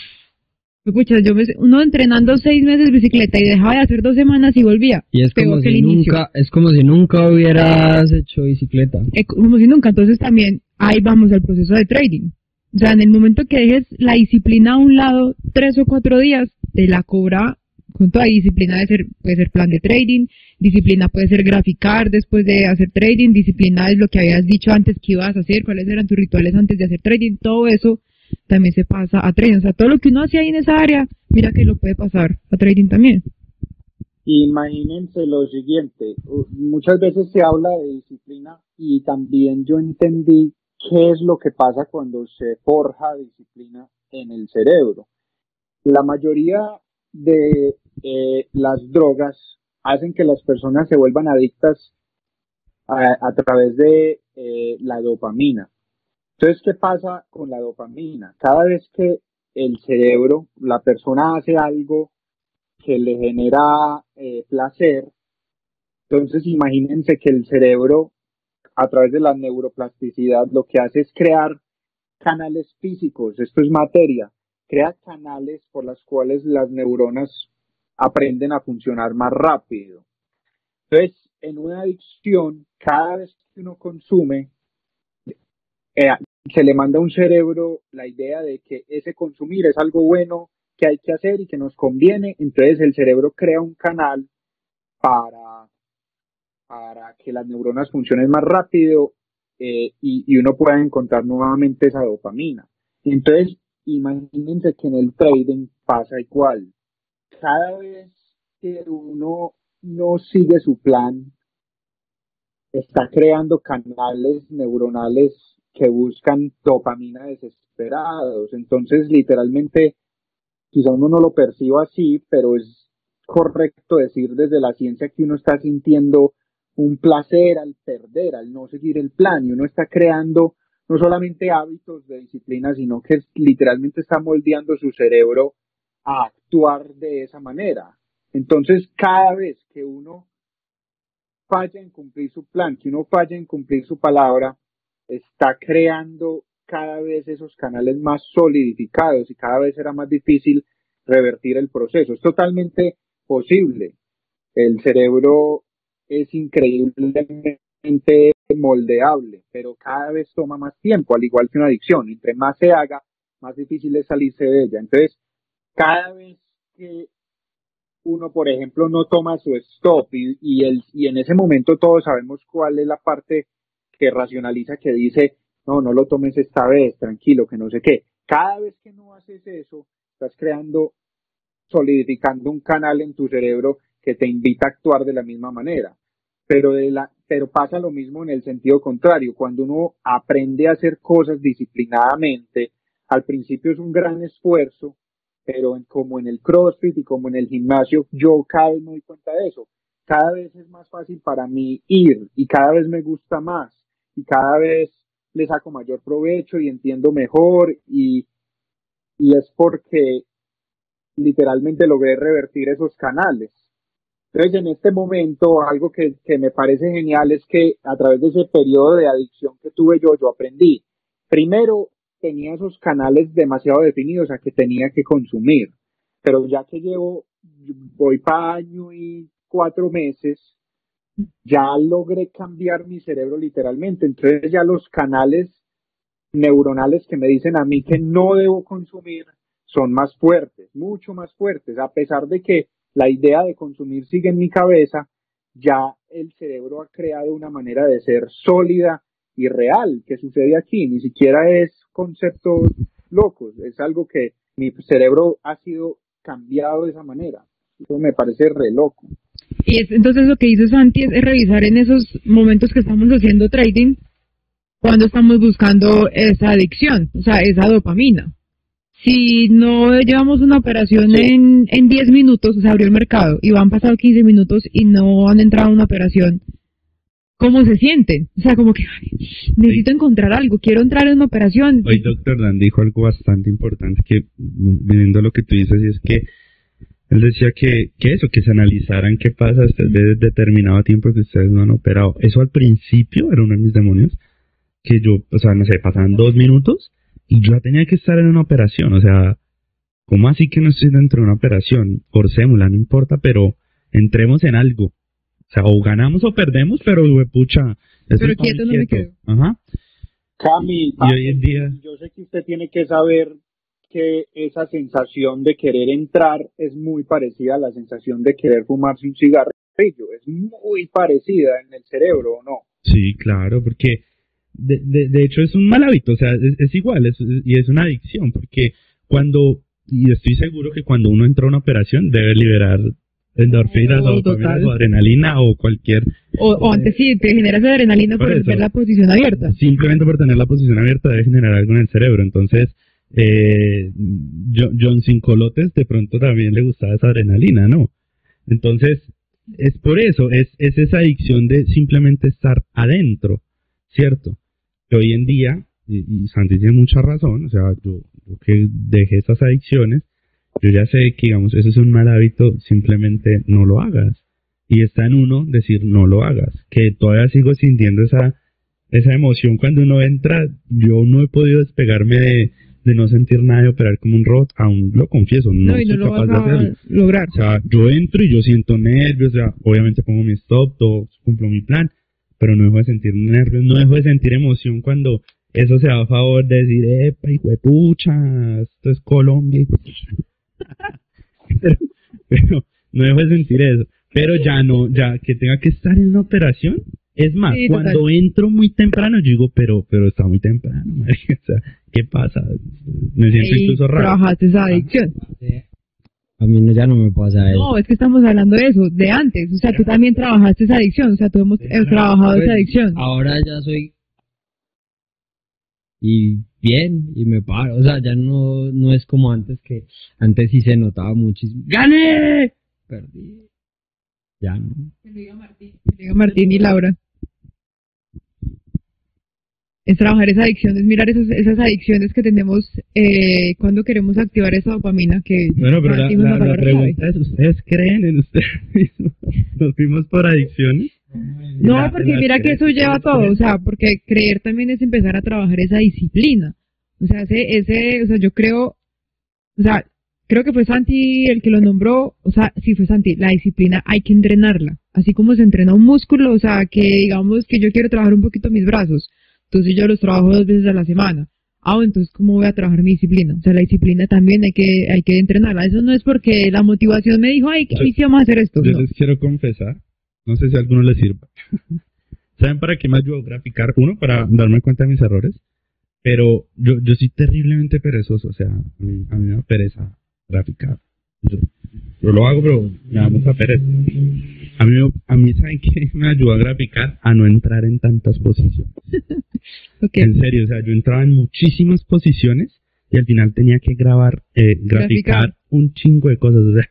Escucha, yo uno entrenando seis meses bicicleta y dejaba de hacer dos semanas y volvía. Y es como si nunca, es como si nunca hubieras hecho bicicleta. Es como si nunca. Entonces también ahí vamos al proceso de trading. O sea, en el momento que dejes la disciplina a un lado, tres o cuatro días, te la cobra con toda disciplina de ser, puede ser plan de trading, disciplina puede ser graficar después de hacer trading, disciplina es lo que habías dicho antes que ibas a hacer, cuáles eran tus rituales antes de hacer trading, todo eso también se pasa a trading. O sea, todo lo que uno hace ahí en esa área, mira que lo puede pasar a trading también. Imagínense lo siguiente, muchas veces se habla de disciplina y también yo entendí qué es lo que pasa cuando se forja disciplina en el cerebro. La mayoría de eh, las drogas hacen que las personas se vuelvan adictas a, través de eh, la dopamina. Entonces, ¿qué pasa con la dopamina? Cada vez que el cerebro, la persona hace algo que le genera eh, placer, entonces imagínense que el cerebro, a través de la neuroplasticidad, lo que hace es crear canales físicos, esto es materia, crea canales por las cuales las neuronas aprenden a funcionar más rápido. Entonces, en una adicción, cada vez que uno consume, eh, se le manda a un cerebro la idea de que ese consumir es algo bueno que hay que hacer y que nos conviene, entonces el cerebro crea un canal para, para que las neuronas funcionen más rápido eh, y, y, uno pueda encontrar nuevamente esa dopamina. Entonces, imagínense que en el trading pasa igual. Cada vez que uno no sigue su plan, está creando canales neuronales que buscan dopamina desesperados. Entonces, literalmente, quizá uno no lo perciba así, pero es correcto decir desde la ciencia que uno está sintiendo un placer al perder, al no seguir el plan, y uno está creando no solamente hábitos de disciplina, sino que literalmente está moldeando su cerebro a actuar de esa manera. Entonces, cada vez que uno falla en cumplir su plan, que uno falla en cumplir su palabra, está creando cada vez esos canales más solidificados y cada vez será más difícil revertir el proceso. Es totalmente posible. El cerebro es increíblemente moldeable, pero cada vez toma más tiempo, al igual que una adicción. Entre más se haga, más difícil es salirse de ella. Entonces, cada vez que uno, por ejemplo, no toma su stop y, y, el, y en ese momento todos sabemos cuál es la parte que racionaliza, que dice, no, no lo tomes esta vez, tranquilo, que no sé qué. Cada vez que no haces eso, estás creando, solidificando un canal en tu cerebro que te invita a actuar de la misma manera. Pero, de la, pero pasa lo mismo en el sentido contrario. Cuando uno aprende a hacer cosas disciplinadamente, al principio es un gran esfuerzo, pero como en el CrossFit y como en el gimnasio, yo cada vez me doy cuenta de eso. cada vez es más fácil para mí ir y cada vez me gusta más y cada vez le saco mayor provecho y entiendo mejor y, y es porque literalmente logré revertir esos canales. Entonces, en este momento, algo que, que, me parece genial es que a través de ese periodo de adicción que tuve yo, yo aprendí. Primero, tenía esos canales demasiado definidos a que tenía que consumir, pero ya que llevo, voy para año y cuatro meses, ya logré cambiar mi cerebro literalmente. Entonces ya los canales neuronales que me dicen a mí que no debo consumir son más fuertes, mucho más fuertes, a pesar de que la idea de consumir sigue en mi cabeza, ya el cerebro ha creado una manera de ser sólida y real que sucede aquí, ni siquiera es conceptos locos, es algo que mi cerebro ha sido cambiado de esa manera. Eso me parece re loco. Y es, entonces lo que hizo Santi es, revisar en esos momentos que estamos haciendo trading, cuando estamos buscando esa adicción, o sea, esa dopamina si no llevamos una operación en, en 10 minutos, se abrió el mercado y van pasado 15 minutos y no han entrado a una operación, ¿cómo se sienten? O sea, como que necesito encontrar algo, quiero entrar en una operación. Hoy doctor Dan dijo algo bastante importante que, viendo lo que tú dices, y es que él decía que, que eso, que se analizaran qué pasa desde de determinado tiempo que ustedes no han operado. Eso al principio era uno de mis demonios, que yo, o sea, no sé, pasaban dos minutos y yo tenía que estar en una operación, o sea, ¿cómo así que no estoy dentro de una operación? Forcémosla, no importa, pero entremos en algo. O sea, o ganamos o perdemos, pero pucha. Pero quieto no me quedo. Ajá. Cami, y hoy en día... yo sé que usted tiene que saber que esa sensación de querer entrar es muy parecida a la sensación de querer fumarse un cigarrillo. Es muy parecida en el cerebro, ¿o no? Sí, claro, porque de, de, de, hecho es un mal hábito, o sea, es, igual, es, y es una adicción, porque cuando, y estoy seguro que cuando uno entra a una operación debe liberar endorfinas o, o, adrenalina o cualquier... O, antes sí, te generas adrenalina por, tener la posición abierta. Simplemente por tener la posición abierta debe generar algo en el cerebro, entonces... Eh, John Cincolotes de pronto también le gustaba esa adrenalina, ¿no? Entonces, es por eso, es, es esa adicción de simplemente estar adentro, ¿cierto? que hoy en día, y, Santi tiene mucha razón, o sea, yo, que dejé esas adicciones, yo ya sé que, digamos, eso es un mal hábito, simplemente no lo hagas. Y está en uno decir no lo hagas, que todavía sigo sintiendo esa, esa emoción cuando uno entra, yo no he podido despegarme de, de no sentir nada de operar como un robot, aún lo confieso, no, soy capaz de hacerlo. lograr. O sea, yo entro y yo siento nervios, o sea, obviamente pongo mi stop, todo, cumplo mi plan, pero no dejo de sentir nervios, no dejo de sentir emoción cuando eso se da a favor de decir, epa, hijo de pucha, esto es Colombia. pero, pero, no dejo de sentir eso. Pero ya no, ya que tenga que estar en una operación, es más, cuando entro muy temprano, yo digo, pero, pero está muy temprano, o sea, ¿qué pasa? Me siento incluso raro. Trabajaste esa adicción. A mí no, ya no me pasa eso. No, es que estamos hablando de eso, de antes. O sea, tú también trabajaste esa adicción. O sea, tú hemos trabajado esa pues, adicción. Ahora ya soy. Y bien, y me paro. O sea, ya no, no es como antes, que antes sí se notaba muchísimo. ¡Gané! Perdí. Ya no. Me lo diga Martín. Me lo diga Martín y Laura es trabajar esa adicción, es mirar esas, esas adicciones que tenemos eh, cuando queremos activar esa dopamina que... Bueno, pero la, pregunta es, ¿ustedes creen en ustedes mismos? ¿Nos fuimos por adicciones? No, porque mira que eso lleva todo, o sea, porque creer también es empezar a trabajar esa disciplina. O sea, ese, ese, o sea, yo creo, o sea, creo que fue Santi el que lo nombró, o sea, sí fue Santi, la disciplina hay que entrenarla, así como se entrena un músculo, o sea, que digamos que yo quiero trabajar un poquito mis brazos, entonces yo los trabajo dos veces a la semana. Ah, entonces ¿cómo voy a trabajar mi disciplina? O sea, la disciplina también hay que hay que entrenarla. Eso no es porque la motivación me dijo, ay, ¿qué vamos a hacer esto? Yo les quiero confesar, no sé si a alguno les sirva. ¿Saben para qué me ayudó graficar? Uno, para darme cuenta de mis errores, pero yo, yo soy terriblemente perezoso, o sea, a mí, a mí me da pereza graficar. Yo, lo hago, pero me da mucha pereza. A mí, a mí ¿saben qué? Me ayudó a graficar a no entrar en tantas posiciones. En serio, o sea, yo entraba en muchísimas posiciones y al final tenía que grabar, eh, graficar, un chingo de cosas, o sea,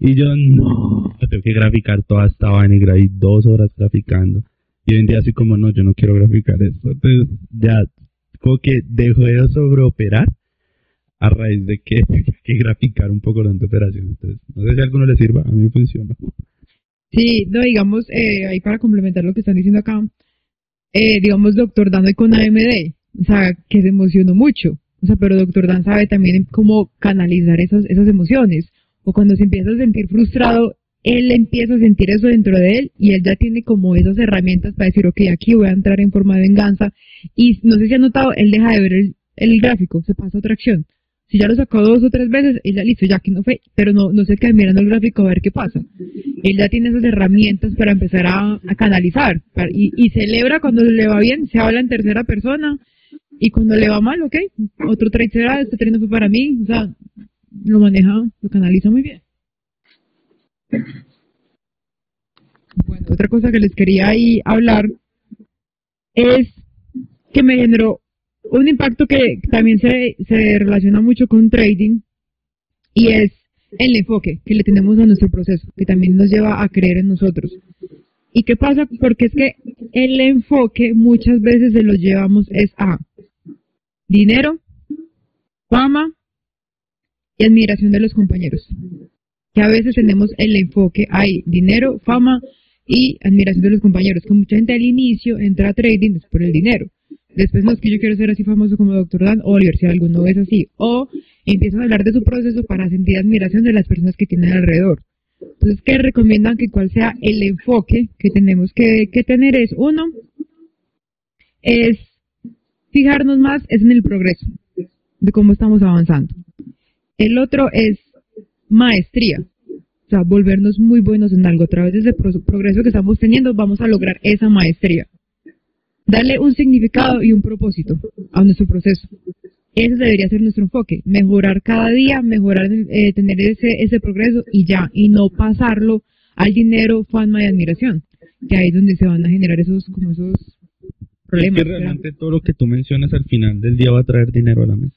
y yo no, tengo que graficar toda esta vaina y grabé dos horas graficando. Y hoy en día así como, no, yo no quiero graficar esto. Entonces ya, como que dejo de sobreoperar a raíz de que hay que graficar un poco durante operación. Entonces, no sé si a alguno le sirva, a mí me funciona. Sí, no, digamos, eh, ahí para complementar lo que están diciendo acá, eh, digamos, doctor Dan con AMD, o sea, que se emocionó mucho, o sea, pero doctor Dan sabe también cómo canalizar esas, esas emociones, o cuando se empieza a sentir frustrado, él empieza a sentir eso dentro de él y él ya tiene como esas herramientas para decir, ok, aquí voy a entrar en forma de venganza, y no sé si ha notado, él deja de ver el, el gráfico, se pasa a otra acción. Si ya lo sacó dos o tres veces, él ya listo, ya que no fue, pero no, no se queda mirando el gráfico a ver qué pasa. Él ya tiene esas herramientas para empezar a, canalizar y, celebra cuando le va bien, se habla en tercera persona y cuando le va mal, ok, otro trade será, este tren no fue para mí, o sea, lo maneja, lo canaliza muy bien. Bueno, otra cosa que les quería ahí hablar es que me generó un impacto que también se, se relaciona mucho con trading y es el enfoque que le tenemos a nuestro proceso, que también nos lleva a creer en nosotros. ¿Y qué pasa? Porque es que el enfoque muchas veces se lo llevamos es a dinero, fama y admiración de los compañeros. Que a veces tenemos el enfoque hay dinero, fama y admiración de los compañeros. Que mucha gente al inicio entra a trading por el dinero. Después no es que yo quiero ser así famoso como Doctor Dan, o si alguno es así. O empiezan a hablar de su proceso para sentir admiración de las personas que tienen alrededor. Entonces, ¿qué recomiendan que cuál sea el enfoque que tenemos que, que tener? Es uno, es fijarnos más es en el progreso, de cómo estamos avanzando. El otro es maestría, o sea, volvernos muy buenos en algo. A través de ese progreso que estamos teniendo, vamos a lograr esa maestría darle un significado y un propósito a nuestro proceso. Ese debería ser nuestro enfoque, mejorar cada día, mejorar, eh, tener ese, ese progreso y ya, y no pasarlo al dinero, fama y admiración, que ahí es donde se van a generar esos, como esos problemas. Es que realmente todo lo que tú mencionas al final del día va a traer dinero a la mesa.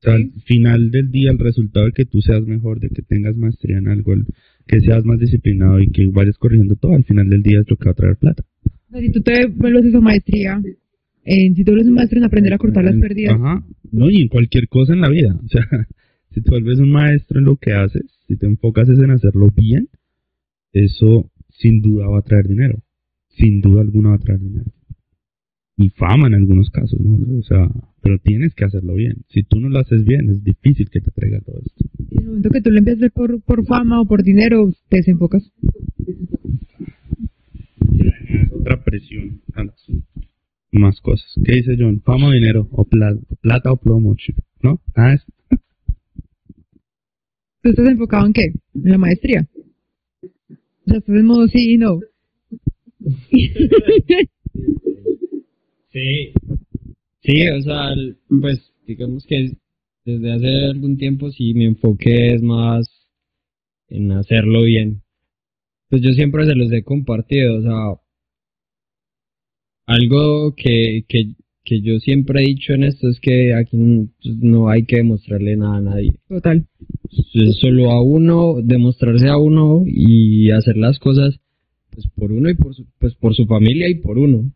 O sea, al final del día el resultado de que tú seas mejor, de que tengas maestría en algo, que seas más disciplinado y que vayas corrigiendo todo, al final del día es lo que va a traer plata si tú te vuelves esa maestría, si tú eres un maestro en aprender a cortar las pérdidas. Ajá, no, y en cualquier cosa en la vida. O sea, si te vuelves un maestro en lo que haces, si te enfocas en hacerlo bien, eso sin duda va a traer dinero. Sin duda alguna va a traer dinero. Y fama en algunos casos, ¿no? O sea, pero tienes que hacerlo bien. Si tú no lo haces bien, es difícil que te traiga todo esto. Y en el momento que tú lo empiezas por, por fama o por dinero, te desenfocas otra presión, más cosas. ¿Qué dice John? Fama o dinero, o plata, plata o plomo, ¿no? Ah, es... ¿Tú estás enfocado en qué? ¿En la maestría? O sea, estás en modo sí y no. sí. Sí, o sea, pues digamos que desde hace algún tiempo sí mi enfoque es más en hacerlo bien. Pues yo siempre se los he compartido, o sea, algo que, que, que yo siempre he dicho en esto es que aquí no, hay que demostrarle nada a nadie. Total. solo a uno, demostrarse a uno y hacer las cosas pues por uno y por su, pues por su familia y por uno.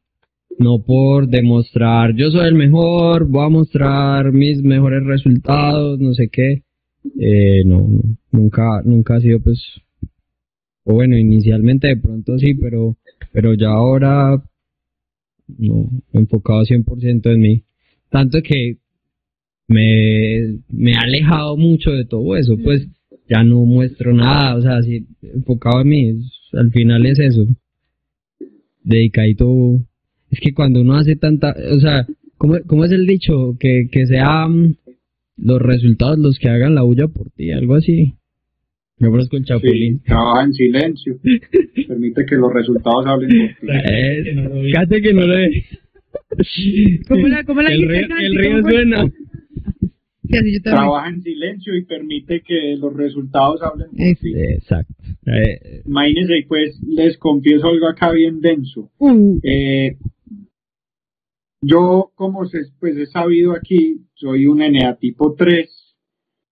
No por demostrar yo soy el mejor, voy a mostrar mis mejores resultados, no sé qué. Eh, no, no, nunca, nunca ha sido pues, o bueno, inicialmente de pronto sí, pero, pero ya ahora no enfocado 100% en mí. Tanto que me, me he alejado mucho de todo eso, pues ya no muestro nada, o sea, si enfocado en mí, al final es eso. Dedicadito. Es que cuando uno hace tanta, o sea, ¿cómo, cómo es el dicho? Que, que sean los resultados los que hagan la bulla por ti, algo así. Me ofrezco el chapulín. trabaja en silencio. Permite que los resultados hablen por ti. Eh, que no lo ve. ¿Cómo la, cómo la el, río, el río suena. trabaja en silencio y permite que los resultados hablen por ti. Exacto. Eh, Imagínense, pues, les confieso algo acá bien denso. Uh. Eh, yo, como se, pues he sabido aquí, soy un eneatipo 3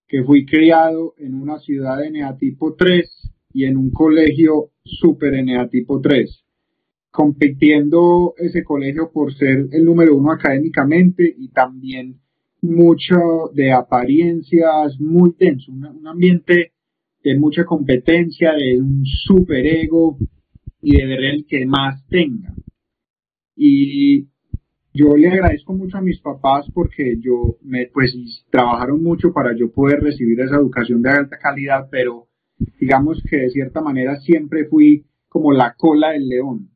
que fui criado en una ciudad de neatipo 3 y en un colegio super NA tipo 3, compitiendo ese colegio por ser el número uno académicamente y también mucho de apariencias, muy tenso, un, ambiente de mucha competencia, de un super ego y de ver el que más tenga. Y yo le agradezco mucho a mis papás porque yo me pues trabajaron mucho para yo poder recibir esa educación de alta calidad, pero digamos que de cierta manera siempre fui como la cola del león.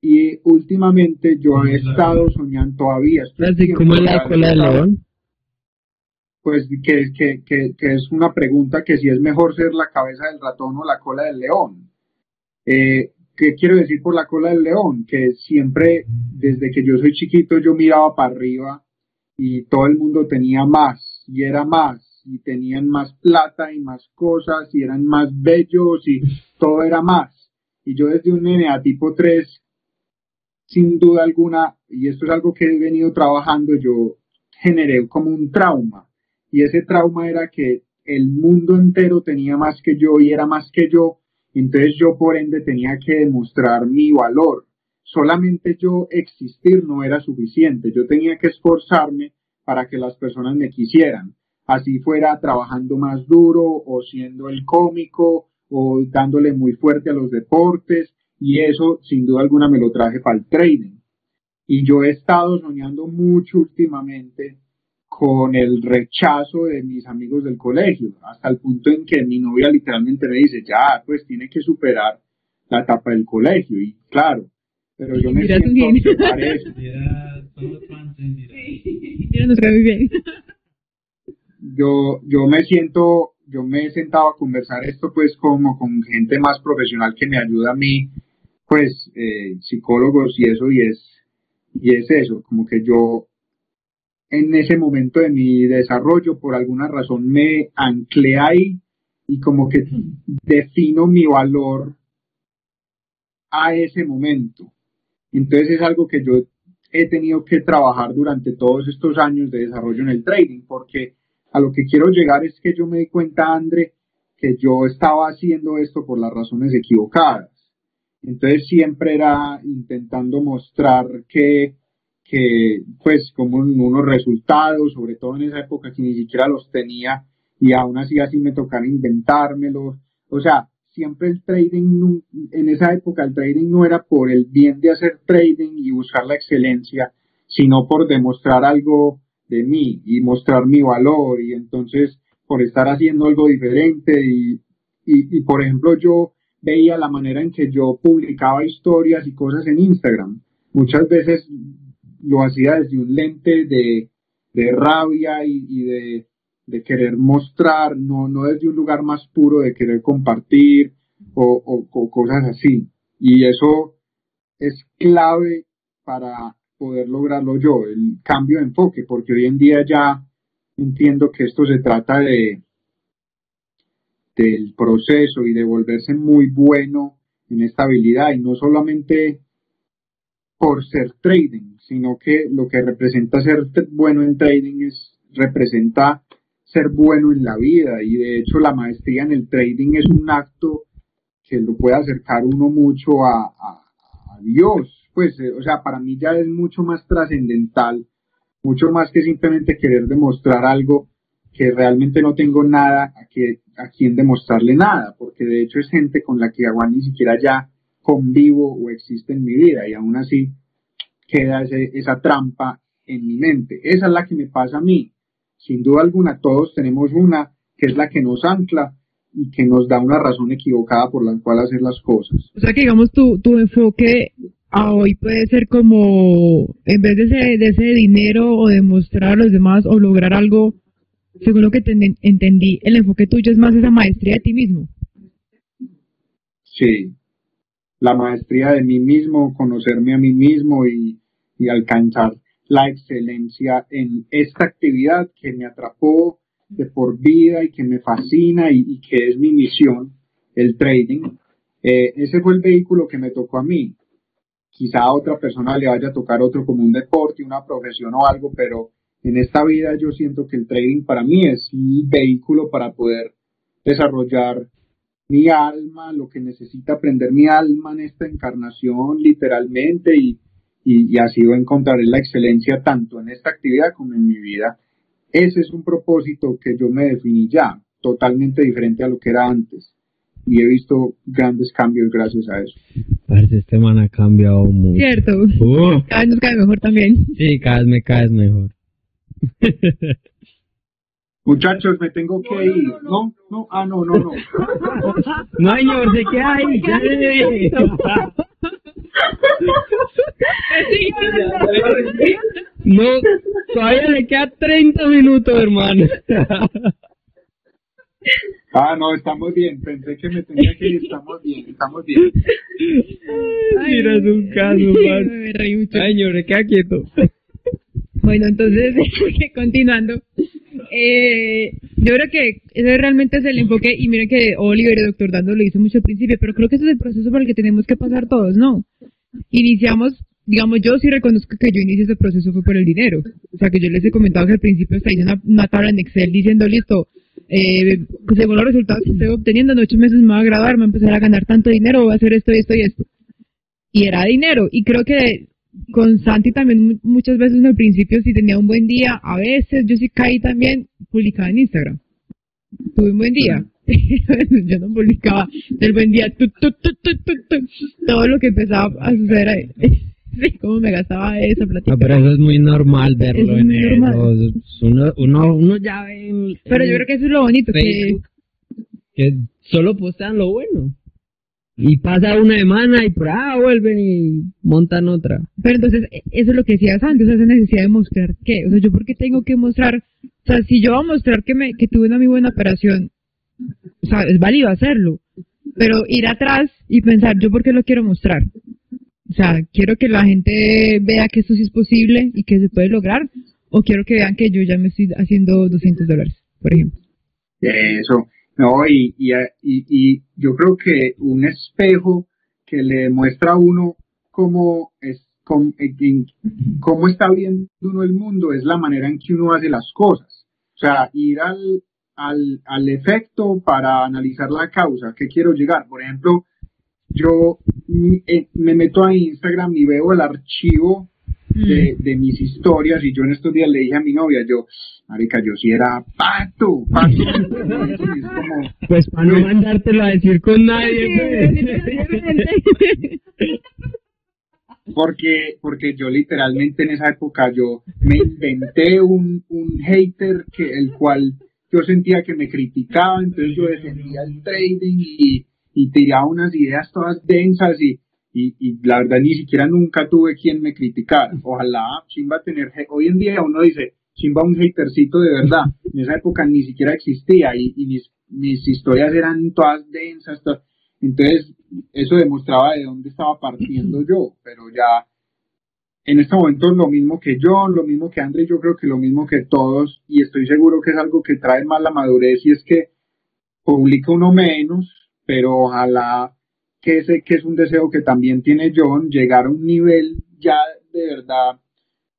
Y últimamente yo he estado soñando todavía. ¿Cómo es la cola del león? Pues que, que, que, que, es una pregunta que si es mejor ser la cabeza del ratón o la cola del león. Eh, ¿Qué quiero decir por la cola del león? Que siempre, desde que yo soy chiquito, yo miraba para arriba y todo el mundo tenía más y era más y tenían más plata y más cosas y eran más bellos y todo era más. Y yo desde un NA tipo 3, sin duda alguna, y esto es algo que he venido trabajando, yo generé como un trauma. Y ese trauma era que el mundo entero tenía más que yo y era más que yo entonces yo por ende tenía que demostrar mi valor. Solamente yo existir no era suficiente. Yo tenía que esforzarme para que las personas me quisieran. Así fuera trabajando más duro o siendo el cómico o dándole muy fuerte a los deportes. Y eso sin duda alguna me lo traje para el trading. Y yo he estado soñando mucho últimamente con el rechazo de mis amigos del colegio, hasta el punto en que mi novia literalmente me dice, ya, pues tiene que superar la etapa del colegio, y claro, pero yo me siento eso. Yo, yo me siento, yo me he sentado a conversar esto pues como con gente más profesional que me ayuda a mí, pues eh, psicólogos y eso, y es, y es eso, como que yo en ese momento de mi desarrollo, por alguna razón me anclé ahí y como que defino mi valor a ese momento. Entonces es algo que yo he tenido que trabajar durante todos estos años de desarrollo en el trading, porque a lo que quiero llegar es que yo me di cuenta, André, que yo estaba haciendo esto por las razones equivocadas. Entonces siempre era intentando mostrar que que pues como unos resultados, sobre todo en esa época que ni siquiera los tenía y aún así así me tocaba inventármelos. O sea, siempre el trading, en esa época el trading no era por el bien de hacer trading y buscar la excelencia, sino por demostrar algo de mí y mostrar mi valor y entonces por estar haciendo algo diferente y, y, y por ejemplo yo veía la manera en que yo publicaba historias y cosas en Instagram. Muchas veces lo hacía desde un lente de, rabia y, de, querer mostrar, no, no desde un lugar más puro de querer compartir o, cosas así. Y eso es clave para poder lograrlo yo, el cambio de enfoque, porque hoy en día ya entiendo que esto se trata de del proceso y de volverse muy bueno en esta habilidad y no solamente por ser trading, sino que lo que representa ser bueno en trading es representa ser bueno en la vida. Y de hecho la maestría en el trading es un acto que lo puede acercar uno mucho a, Dios, pues eh, o sea, para mí ya es mucho más trascendental, mucho más que simplemente querer demostrar algo que realmente no tengo nada a, que, a quien demostrarle nada, porque de hecho es gente con la que aguan ni siquiera ya convivo o existe en mi vida y aún así queda esa trampa en mi mente. Esa es la que me pasa a mí. Sin duda alguna, todos tenemos una que es la que nos ancla y que nos da una razón equivocada por la cual hacer las cosas. O sea que digamos tu, tu enfoque a hoy puede ser como, en vez de ese, de ese dinero o demostrar a los demás o lograr algo, según lo que entendí, el enfoque tuyo es más esa maestría de ti mismo. Sí, la maestría de mí mismo, conocerme a mí mismo y, alcanzar la excelencia en esta actividad que me atrapó de por vida y que me fascina y, que es mi misión, el trading. Eh, ese fue el vehículo que me tocó a mí. Quizá a otra persona le vaya a tocar otro como un deporte, una profesión o algo, pero en esta vida yo siento que el trading para mí es el vehículo para poder desarrollar mi alma, lo que necesita aprender mi alma en esta encarnación, literalmente, y, y, y ha sido encontrar la excelencia tanto en esta actividad como en mi vida. Ese es un propósito que yo me definí ya, totalmente diferente a lo que era antes. Y he visto grandes cambios gracias a eso. Parece este man ha cambiado mucho. Cierto. Uh, Cada vez nos cae mejor también. sí, cada vez me caes mejor. Muchachos, me tengo que ir. No, no, ah, no, no, no. No, señor, se queda ahí. ya le dije. No, todavía le queda 30 minutos, hermano. Ah, no, estamos bien. Pensé que me tenía que ir. Estamos bien, estamos bien. Mira, es un caso, man. me reí mucho. Ay, señor, se queda quieto. Bueno, entonces, continuando. Eh, yo creo que ese realmente es el enfoque, y miren que Oliver y Doctor Dando lo hizo mucho al principio, pero creo que ese es el proceso por el que tenemos que pasar todos, ¿no? Iniciamos, digamos, yo sí reconozco que yo inicié ese proceso fue por el dinero. O sea, que yo les he comentado que al principio hice una, una tabla en Excel diciendo, listo, eh, según los resultados que estoy obteniendo, en ocho meses me va a graduar, me va a empezar a ganar tanto dinero, voy a hacer esto y esto y esto. Y era dinero. Y creo que con Santi también mu- muchas veces en el principio si tenía un buen día, a veces yo sí caí también, publicaba en Instagram. Tuve un buen día. yo no publicaba el buen día, tu, todo lo que empezaba a suceder ahí. Sí, cómo me gastaba esa platita. No, pero eso es muy normal verlo Es en normal. eso. Uno, uno, uno ya ve en, Pero yo creo que eso es lo bonito, que solo postean lo bueno. Y pasa una semana y por ah, vuelven y montan otra. Pero entonces, e- eso es lo que decías antes, esa necesidad de mostrar qué. O sea, yo por qué tengo que mostrar, o sea, si yo voy a mostrar que me, que tuve una muy buena operación, o sea, es válido hacerlo. Pero ir atrás y pensar, yo por qué lo quiero mostrar. O sea, quiero que la gente vea que esto sí es posible y que se puede lograr, o quiero que vean que yo ya me estoy haciendo 200 dólares, por ejemplo. Eso, no, y, y, y, yo creo que un espejo que le demuestra a uno cómo, es, cómo, cómo está viendo uno el mundo es la manera en que uno hace las cosas. O sea, ir al, al, al efecto para analizar la causa, ¿qué quiero llegar? Por ejemplo, yo mm, eh, me meto a Instagram y veo el archivo de, de mis historias y yo en estos días le dije a mi novia, yo, marica, yo sí era pato, pato. Es como, Pues para no mandártelo a decir con nadie. pues. porque, porque yo literalmente en esa época yo me inventé un, un hater que el cual yo sentía que me criticaba, entonces yo defendía el trading y, y tiraba unas ideas todas densas y, y, y la verdad ni siquiera nunca tuve quien me criticara. Ojalá Chimba tener, hoy en día uno dice, Chimba un hatercito de verdad, en esa época ni siquiera existía y, y mis, mis historias eran todas densas, todas- entonces eso demostraba de dónde estaba partiendo yo, pero ya en este momento lo mismo que yo, lo mismo que André, yo creo que lo mismo que todos, y estoy seguro que es algo que trae más la madurez y es que publica uno menos, pero ojalá que ese que es un deseo que también tiene John, llegar a un nivel ya de verdad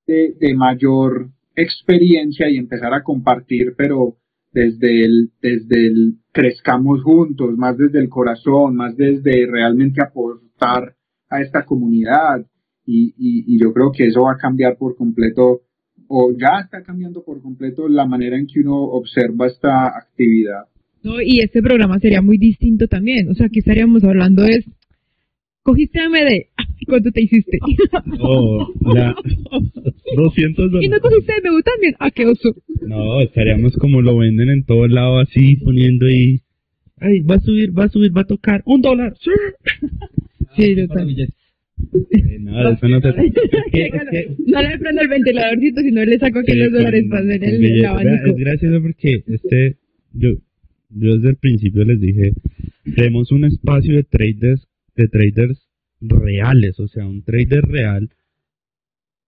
de, de mayor experiencia y empezar a compartir, pero desde el, desde el crezcamos juntos, más desde el corazón, más desde realmente aportar a esta comunidad. Y, y, y yo creo que eso va a cambiar por completo, o ya está cambiando por completo la manera en que uno observa esta actividad. No, y este programa sería muy distinto también. O sea, aquí estaríamos hablando es, cogiste AMD, ¿cuánto te hiciste? Oh, la 200 y no dólares. cogiste MU también, ¿a qué oso? No, estaríamos como lo venden en todo lado así, poniendo ahí. Ay, va a subir, va a subir, va a tocar un dólar. Sí. Sí, yo también. Eh, No, eso no se. Es que- es que- No le prendo el ventiladorcito, sino le saco aquí Sí, los dólares para hacer el, el abanico. Es gracioso porque este, yo, yo desde el principio les dije, tenemos un espacio de traders, de traders reales, o sea, un trader real.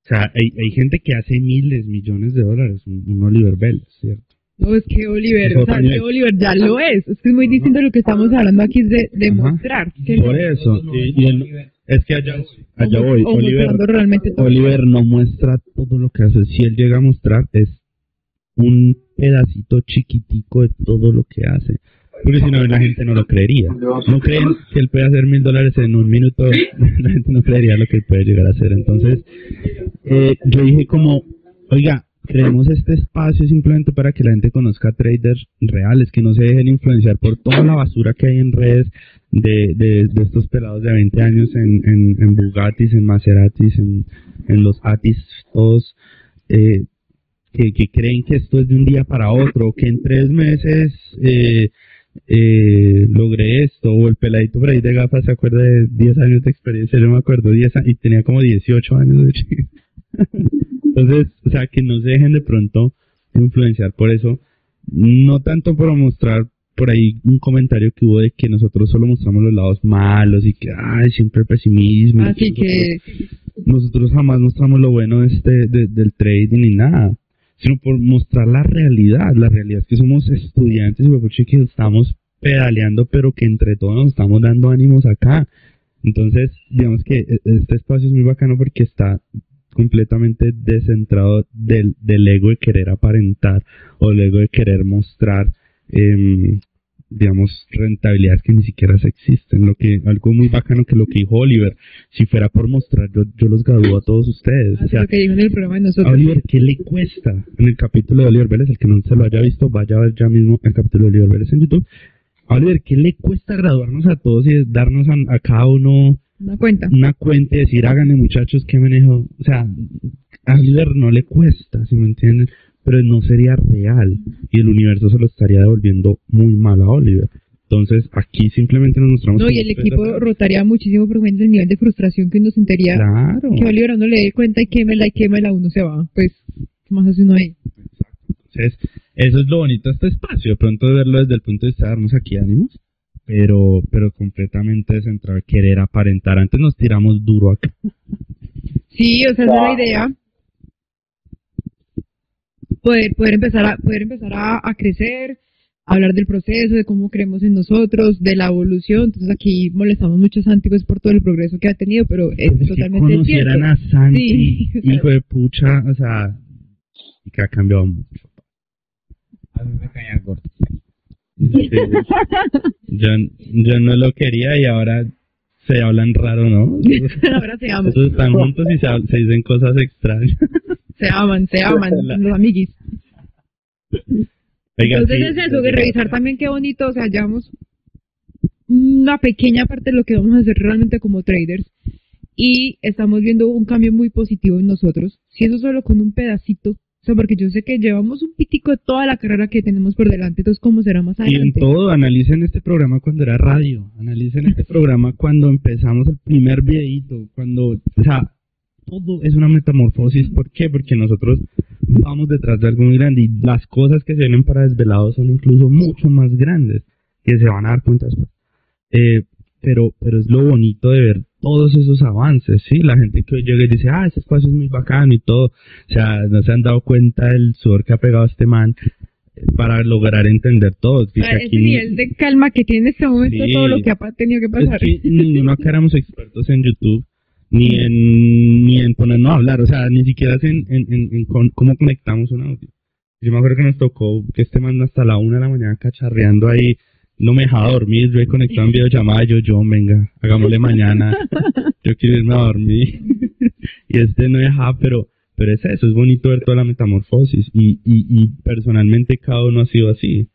O sea, hay, hay gente que hace miles, millones de dólares, un, un Oliver Bell, ¿cierto? No, es que Oliver, o sea, es que. Oliver ya lo es. Es que es muy distinto a lo que estamos hablando aquí, es de demostrar. Que Por eso, y, es que allá, allá voy, o Oliver, realmente. Oliver no muestra todo lo que hace. Si él llega a mostrar, es un pedacito chiquitico de todo lo que hace. Porque si no, la gente no lo creería. No creen que él puede hacer mil dólares en un minuto, la gente no creería lo que él puede llegar a hacer. Entonces, eh, yo dije como, oiga, creemos este espacio simplemente para que la gente conozca traders reales, que no se dejen influenciar por toda la basura que hay en redes de, de, de estos pelados de 20 años en, en, en Bugattis, en Maseratis, en, en los Atis, todos. Eh, que, que creen que esto es de un día para otro, que en tres meses eh, eh, logré esto, o el peladito por ahí de gafas se acuerda de 10 años de experiencia, yo me acuerdo 10 años, y tenía como 18 años de chico. Entonces, o sea, que no se dejen de pronto influenciar por eso, no tanto por mostrar por ahí un comentario que hubo de que nosotros solo mostramos los lados malos y que, ay, siempre el pesimismo. Así nosotros, que, nosotros jamás mostramos lo bueno de este, de- del trading ni nada, sino por mostrar la realidad. La realidad es que somos estudiantes y que estamos pedaleando, pero que entre todos nos estamos dando ánimos acá. Entonces, digamos que e- este espacio es muy bacano porque está completamente descentrado del, del ego de querer aparentar o del ego de querer mostrar, em, digamos, rentabilidades que ni siquiera se existen. Lo que, algo muy bacano que lo que dijo Oliver, si fuera por mostrar, yo, yo los gradúo a todos ustedes. O así sea, lo que dijo en el programa de a nosotros. Oliver, ¿qué le cuesta? En el capítulo de Oliver Vélez, el que no se lo haya visto, vaya a ver ya mismo el capítulo de Oliver Vélez en YouTube. A Oliver, ¿qué le cuesta graduarnos a todos y darnos a, a cada uno Una cuenta. una cuenta y decir, háganle muchachos, ¿qué manejo? O sea, a Oliver no le cuesta, si me entienden, pero no sería real y el universo se lo estaría devolviendo muy mal a Oliver. Entonces, aquí simplemente nos mostramos. No, y el equipo rotaría muchísimo por cuenta del nivel de frustración que uno sentiría. Claro. Que Oliver no le dé cuenta y quémela y quémela, uno se va. Pues, ¿qué más hace uno ahí? Entonces, eso es lo bonito de este espacio, de pronto verlo desde el punto de vista de darnos aquí ánimos, pero, pero completamente descentrado, querer aparentar. Antes nos tiramos duro acá. Sí, o sea, esa es la idea. Poder, poder empezar a, poder empezar a, a crecer, hablar del proceso, de cómo creemos en nosotros, de la evolución. Entonces aquí molestamos mucho a Santi pues, por todo el progreso que ha tenido, pero es Pues que totalmente cierto. conocieran a Santi, Sí, hijo de pucha, o sea, y que ha cambiado mucho. A mí me caía gordo. Sí. yo, yo no lo quería y ahora se hablan raro, ¿no? Ahora se aman, están juntos y se, dicen cosas extrañas. se aman, se aman, los amiguis. Oiga, Entonces sí, es eso, de revisar también qué bonito, o sea, llevamos una pequeña parte de lo que vamos a hacer realmente como traders y estamos viendo un cambio muy positivo en nosotros. Si eso solo con un pedacito, sea, porque yo sé que llevamos un pitico de toda la carrera que tenemos por delante, entonces cómo será más Y en adelante. todo, analicen este programa cuando era radio, analicen este programa cuando empezamos el primer videito, cuando, o sea, todo es una metamorfosis. ¿Por qué? Porque nosotros vamos detrás de algo muy grande y las cosas que se vienen para desvelados son incluso mucho más grandes, que se van a dar cuenta después. Eh, pero, pero es lo bonito de ver todos esos avances, ¿sí? La gente que hoy llega y dice, ah, ese espacio es muy bacano y todo, o sea, no se han dado cuenta del sudor que ha pegado este man eh, para lograr entender todo. Dice ese aquí- nivel de calma que tiene en este momento Sí. todo lo que ha tenido que es pasar. que ninguno acá éramos expertos en YouTube, ni en, ni en ponernos a hablar, o sea, ni siquiera en, en, en- en con- cómo conectamos un audio. Yo me acuerdo que nos tocó que este man hasta la una de la mañana cacharreando ahí, no me dejaba dormir, yo he conectado en videollamada, yo, yo, venga, hagámosle mañana, yo quiero irme a dormir. y este no dejaba, pero, pero es eso, es bonito ver toda la metamorfosis, y, y, y personalmente cada uno ha sido así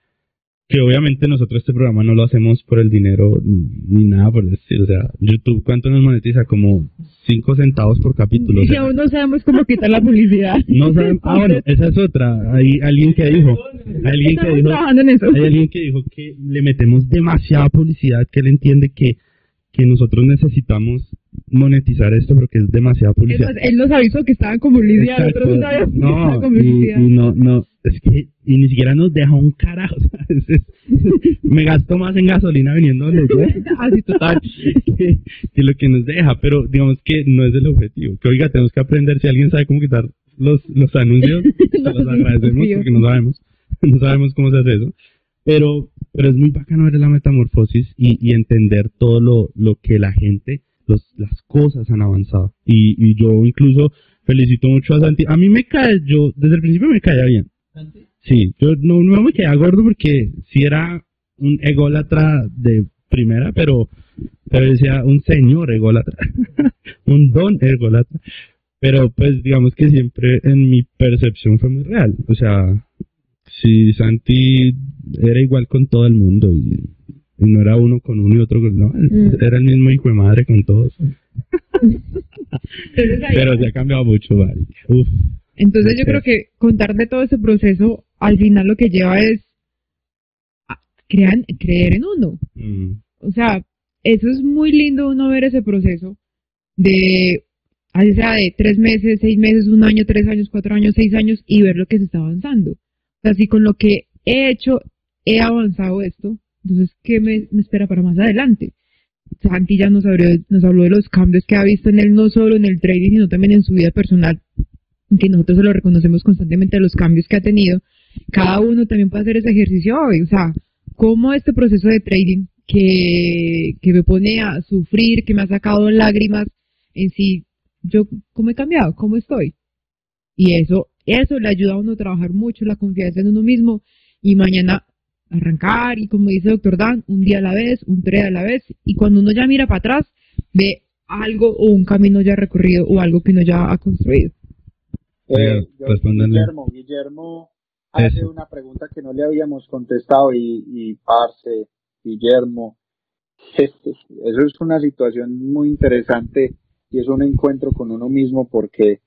que obviamente nosotros este programa no lo hacemos por el dinero ni, ni nada por decir, o sea, YouTube cuánto nos monetiza como 5 centavos por capítulo, o Y sea, aún no sabemos cómo quitar la publicidad. no saben, ah bueno, esa es otra, hay alguien que dijo, hay alguien que dijo, hay alguien que dijo que le metemos demasiada publicidad, que él entiende que, que nosotros necesitamos monetizar esto porque es demasiada publicidad. más, él nos avisó que estaban con publicidad, nosotros no con y, publicidad. y no, no, es que, y ni siquiera nos deja un carajo, me gasto más en gasolina viniendo donde yo, Así total. que, que lo que nos deja, pero digamos que no es el objetivo, que oiga, tenemos que aprender, si alguien sabe cómo quitar los, los anuncios, se los agradecemos porque no sabemos, no sabemos cómo se hace eso, pero, pero es muy bacano ver la metamorfosis y, y entender todo lo, lo que la gente, los, las cosas han avanzado, y, y yo incluso felicito mucho a Santi. A mí me cae, yo desde el principio me caía bien. Sí, yo no, no me caía gordo porque si era un ególatra de primera, pero, pero decía un señor ególatra, un don ególatra. Pero pues digamos que siempre en mi percepción fue muy real. O sea, si Santi era igual con todo el mundo y no era uno con uno y otro con no, Mm. era el mismo hijo de madre con todos. Entonces, ahí- Pero se ha cambiado mucho, Mari. Uf. entonces yo creo que contar de todo ese proceso, al final lo que lleva es a crean, creer en uno. Mm. O sea, eso es muy lindo uno ver ese proceso de, así sea de tres meses, seis meses, un año, tres años, cuatro años, seis años y ver lo que se está avanzando. O sea, si con lo que he hecho he avanzado esto, entonces, ¿qué me, me espera para más adelante? Santi ya nos habló, nos habló de los cambios que ha visto en él, no solo en el trading, sino también en su vida personal, que nosotros se lo reconocemos constantemente, los cambios que ha tenido. Cada uno también puede hacer ese ejercicio hoy, o sea, cómo este proceso de trading que, que me pone a sufrir, que me ha sacado lágrimas en sí, yo, ¿cómo he cambiado? ¿Cómo estoy? Y eso, eso le ayuda a uno a trabajar mucho la confianza en uno mismo y mañana arrancar y como dice el doctor Dan, un día a la vez, un trade a la vez y cuando uno ya mira para atrás, ve algo o un camino ya recorrido o algo que uno ya ha construido. Eh, yo- respóndanle. Guillermo, Guillermo hace Eso. una pregunta que no le habíamos contestado y, y parce, Guillermo, este, eso es una situación muy interesante y es un encuentro con uno mismo porque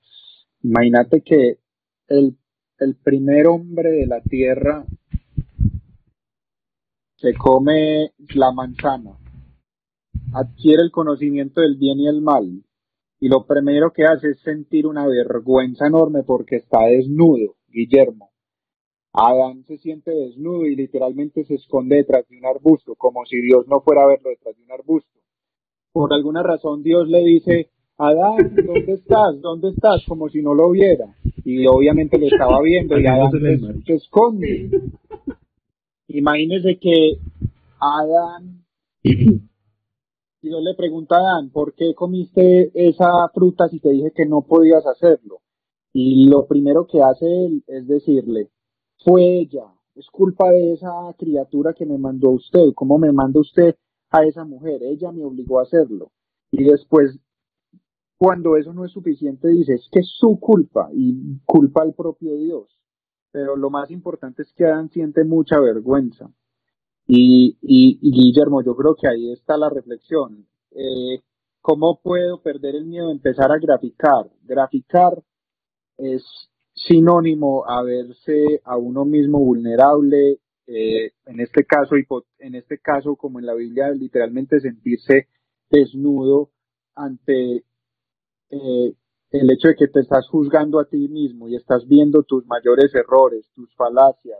imagínate que el, el primer hombre de la tierra se come la manzana, adquiere el conocimiento del bien y el mal, y lo primero que hace es sentir una vergüenza enorme porque está desnudo, Guillermo. Adán se siente desnudo y literalmente se esconde detrás de un arbusto, como si Dios no fuera a verlo detrás de un arbusto. Por alguna razón Dios le dice, Adán, ¿dónde estás? ¿Dónde estás? Como si no lo viera. Y obviamente lo estaba viendo y Adán se esconde. Imagínese que Adán Dios le pregunta a Adán, ¿por qué comiste esa fruta si te dije que no podías hacerlo? Y lo primero que hace él es decirle, fue ella, es culpa de esa criatura que me mandó usted, ¿cómo me manda usted a esa mujer? Ella me obligó a hacerlo. Y después, cuando eso no es suficiente, dice, es que es su culpa y culpa al propio Dios. Pero lo más importante es que Adán siente mucha vergüenza. Y, y, Guillermo, yo creo que ahí está la reflexión. Eh, ¿Cómo puedo perder el miedo? Empezar a graficar. Graficar es sinónimo a verse a uno mismo vulnerable, eh, en este caso, en este caso, como en la Biblia, literalmente sentirse desnudo ante eh, el hecho de que te estás juzgando a ti mismo y estás viendo tus mayores errores, tus falacias,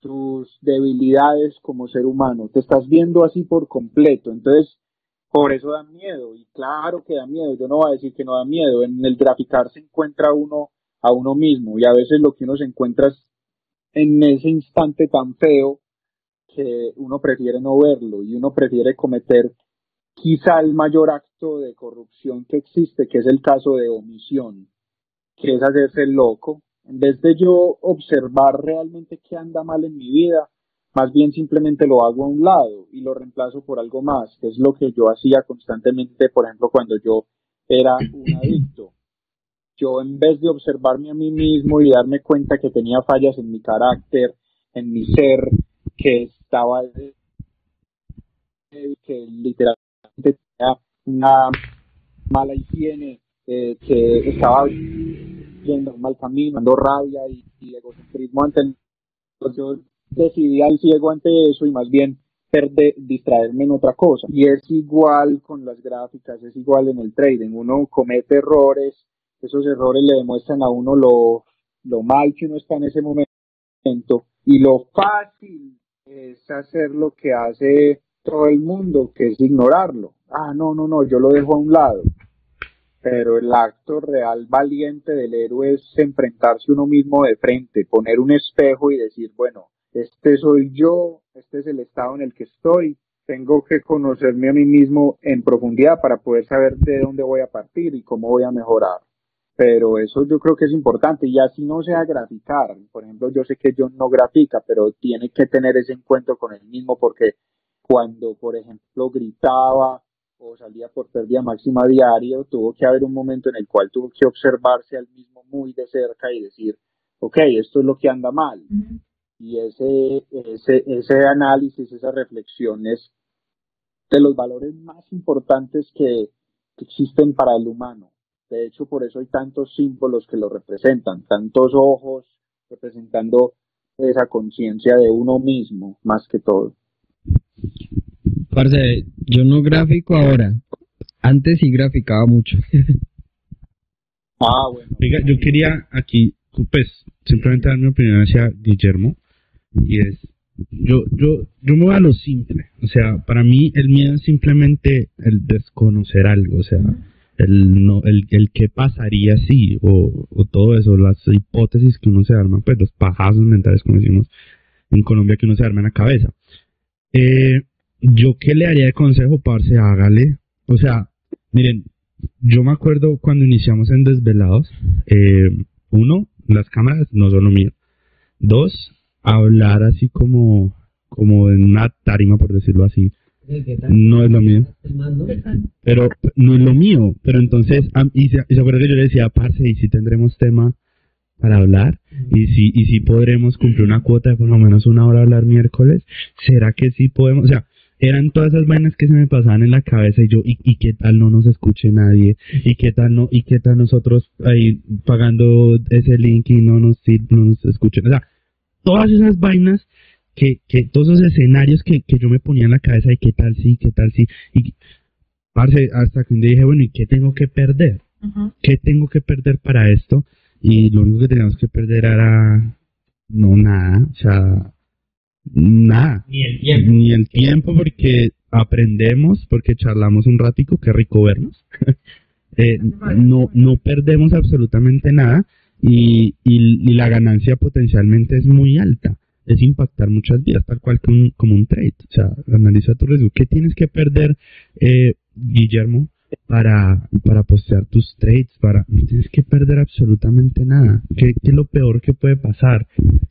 tus debilidades como ser humano, te estás viendo así por completo, entonces por eso da miedo, y claro que da miedo, yo no voy a decir que no da miedo, en el graficar se encuentra uno a uno mismo, y a veces lo que uno se encuentra es en ese instante tan feo que uno prefiere no verlo, y uno prefiere cometer quizá el mayor acto de corrupción que existe, que es el caso de omisión, que es hacerse loco, en vez de yo observar realmente qué anda mal en mi vida, más bien simplemente lo hago a un lado y lo reemplazo por algo más, que es lo que yo hacía constantemente, por ejemplo, cuando yo era un adicto. Yo en vez de observarme a mí mismo y darme cuenta que tenía fallas en mi carácter, en mi ser, que estaba que literalmente tenía una mala higiene, eh, que estaba yendo un mal camino, dando rabia y, y egocentrismo ante el yo decidí al ciego ante eso y más bien perde- distraerme en otra cosa. Y es igual con las gráficas, es igual en el trading. Uno comete errores, esos errores le demuestran a uno lo, lo mal que uno está en ese momento y lo fácil es hacer lo que hace todo el mundo, que es ignorarlo. Ah, no, no, no, yo lo dejo a un lado. Pero el acto real valiente del héroe es enfrentarse uno mismo de frente, poner un espejo y decir, bueno, este soy yo, este es el estado en el que estoy, tengo que conocerme a mí mismo en profundidad para poder saber de dónde voy a partir y cómo voy a mejorar. pero eso yo creo que es importante y así no sea graficar. Por ejemplo, yo sé que John no grafica, pero tiene que tener ese encuentro con él mismo porque cuando, por ejemplo, gritaba o salía por pérdida máxima diario, tuvo que haber un momento en el cual tuvo que observarse al mismo muy de cerca y decir, ok, esto es lo que anda mal. Y ese, ese, ese análisis, esa reflexión es de los valores más importantes que, que existen para el humano. De hecho, por eso hay tantos símbolos que lo representan, tantos ojos representando esa conciencia de uno mismo, más que todo. Parce, yo no grafico ahora. Antes sí graficaba mucho. Ah, bueno. Oiga, yo quería aquí, pues, simplemente dar mi opinión hacia Guillermo, y es, yo, yo, yo me voy a lo simple, o sea, para mí el miedo es simplemente el desconocer algo, o sea, el no, el, el qué pasaría si, o, o todo eso, las hipótesis que uno se arma, pues los pajazos mentales, como decimos en Colombia, que uno se arma en la cabeza. Eh, yo qué le haría de consejo, parce, hágale, o sea, miren, yo me acuerdo cuando iniciamos en Desvelados, eh, uno, las cámaras no son lo mío. Dos, hablar así como, como en una tarima, por decirlo así, no es lo mío. Pero no es lo mío. Pero entonces, y se, y se acuerda que yo le decía, parce, y si tendremos tema para hablar, y si, y si podremos cumplir una cuota de por lo menos una hora hablar miércoles, ¿será que sí podemos? O sea, eran todas esas vainas que se me pasaban en la cabeza y yo, ¿y, y qué tal no nos escuche nadie? ¿Y qué tal no, y qué tal nosotros ahí pagando ese link y no nos, no nos escuchen? O sea, todas esas vainas que, que todos esos escenarios que, que yo me ponía en la cabeza de qué tal sí, qué tal sí. Y, parce, hasta que un día dije, bueno, ¿y qué tengo que perder? ¿Qué tengo que perder para esto? Y lo único que teníamos que perder era, no, nada, o sea, nada. Ni el tiempo. Ni el tiempo porque aprendemos, porque charlamos un ratico, qué rico vernos. Eh, no, no perdemos absolutamente nada y, y, y la ganancia potencialmente es muy alta. Es impactar muchas vidas, tal cual que un, como un trade. O sea, analiza tu riesgo. ¿Qué tienes que perder, eh, Guillermo, para, para postear tus trades? Para, no tienes que perder absolutamente nada. ¿Qué, qué es lo peor que puede pasar?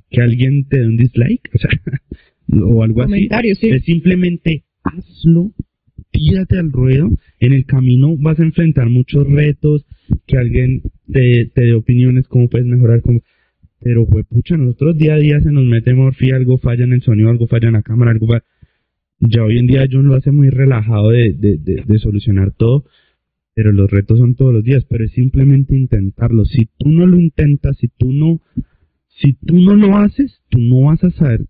¿Que alguien te dé un dislike? O sea, o algo así. Comentario, sí. Es simplemente hazlo, tírate al ruedo. En el camino vas a enfrentar muchos retos, que alguien te, te dé opiniones, cómo puedes mejorar. Cómo... Pero, pues, pucha, nosotros día a día se nos mete morfía, algo falla en el sonido, algo falla en la cámara, algo falla. Ya hoy en día John lo hace muy relajado de, de, de, de solucionar todo, pero los retos son todos los días, pero es simplemente intentarlo. Si tú no lo intentas, si tú no, si tú no lo haces, tú no vas a saber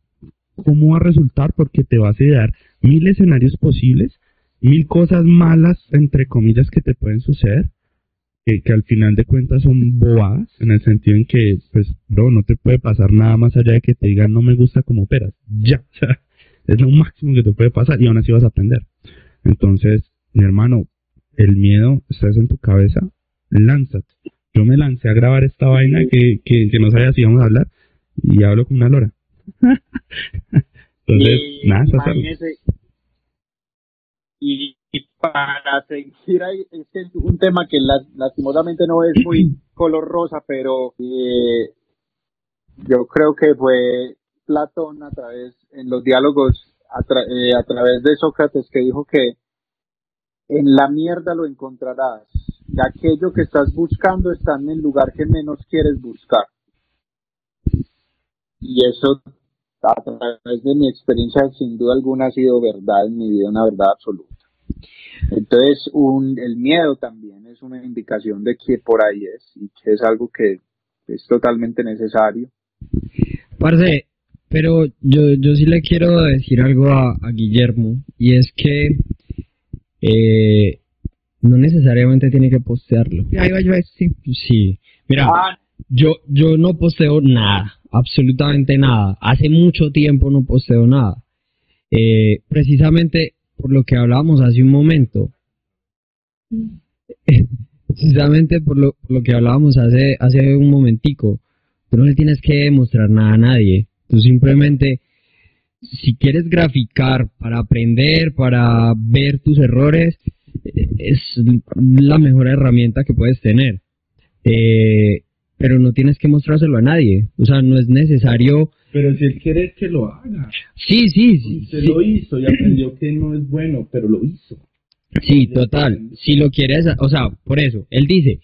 cómo va a resultar porque te vas a dar mil escenarios posibles, mil cosas malas, entre comillas, que te pueden suceder, que, que al final de cuentas son bobadas, en el sentido en que, pues, bro, no te puede pasar nada más allá de que te digan no me gusta como operas. Ya, o sea, es lo máximo que te puede pasar y aún así vas a aprender. Entonces, mi hermano, el miedo está en tu cabeza, lánzate. Yo me lancé a grabar esta vaina que, que, que no sabía si íbamos a hablar y hablo con una lora. Entonces, Y nada, imagínese, y, y para seguir ahí, es que es un tema que las- lastimosamente no es muy color rosa, pero eh, yo creo que fue Platón a través, en los diálogos, a, tra- eh, a través de Sócrates, que dijo que en la mierda lo encontrarás. Y aquello que estás buscando está en el lugar que menos quieres buscar. Y eso, a través de mi experiencia, sin duda alguna ha sido verdad en mi vida, una verdad absoluta. Entonces, un, el miedo también es una indicación de que por ahí es y que es algo que es totalmente necesario. Parce, pero yo, yo sí le quiero decir algo a, a Guillermo, y es que eh, no necesariamente tiene que postearlo. Ahí va yo a sí. Sí, mira, Ah, yo, yo no posteo nada, absolutamente nada. Hace mucho tiempo no posteo nada. Eh, precisamente por lo que hablábamos hace un momento. precisamente por lo, por lo que hablábamos hace, hace un momentico. Tú no le tienes que demostrar nada a nadie. Tú simplemente, si quieres graficar para aprender, para ver tus errores, es la mejor herramienta que puedes tener. eh, pero no tienes que mostrárselo a nadie. O sea, no es necesario. Pero si él quiere que lo haga. Sí, sí, sí. Sí. lo hizo y aprendió que no es bueno, pero lo hizo. Sí, total. Si lo quieres, o sea, por eso, él dice,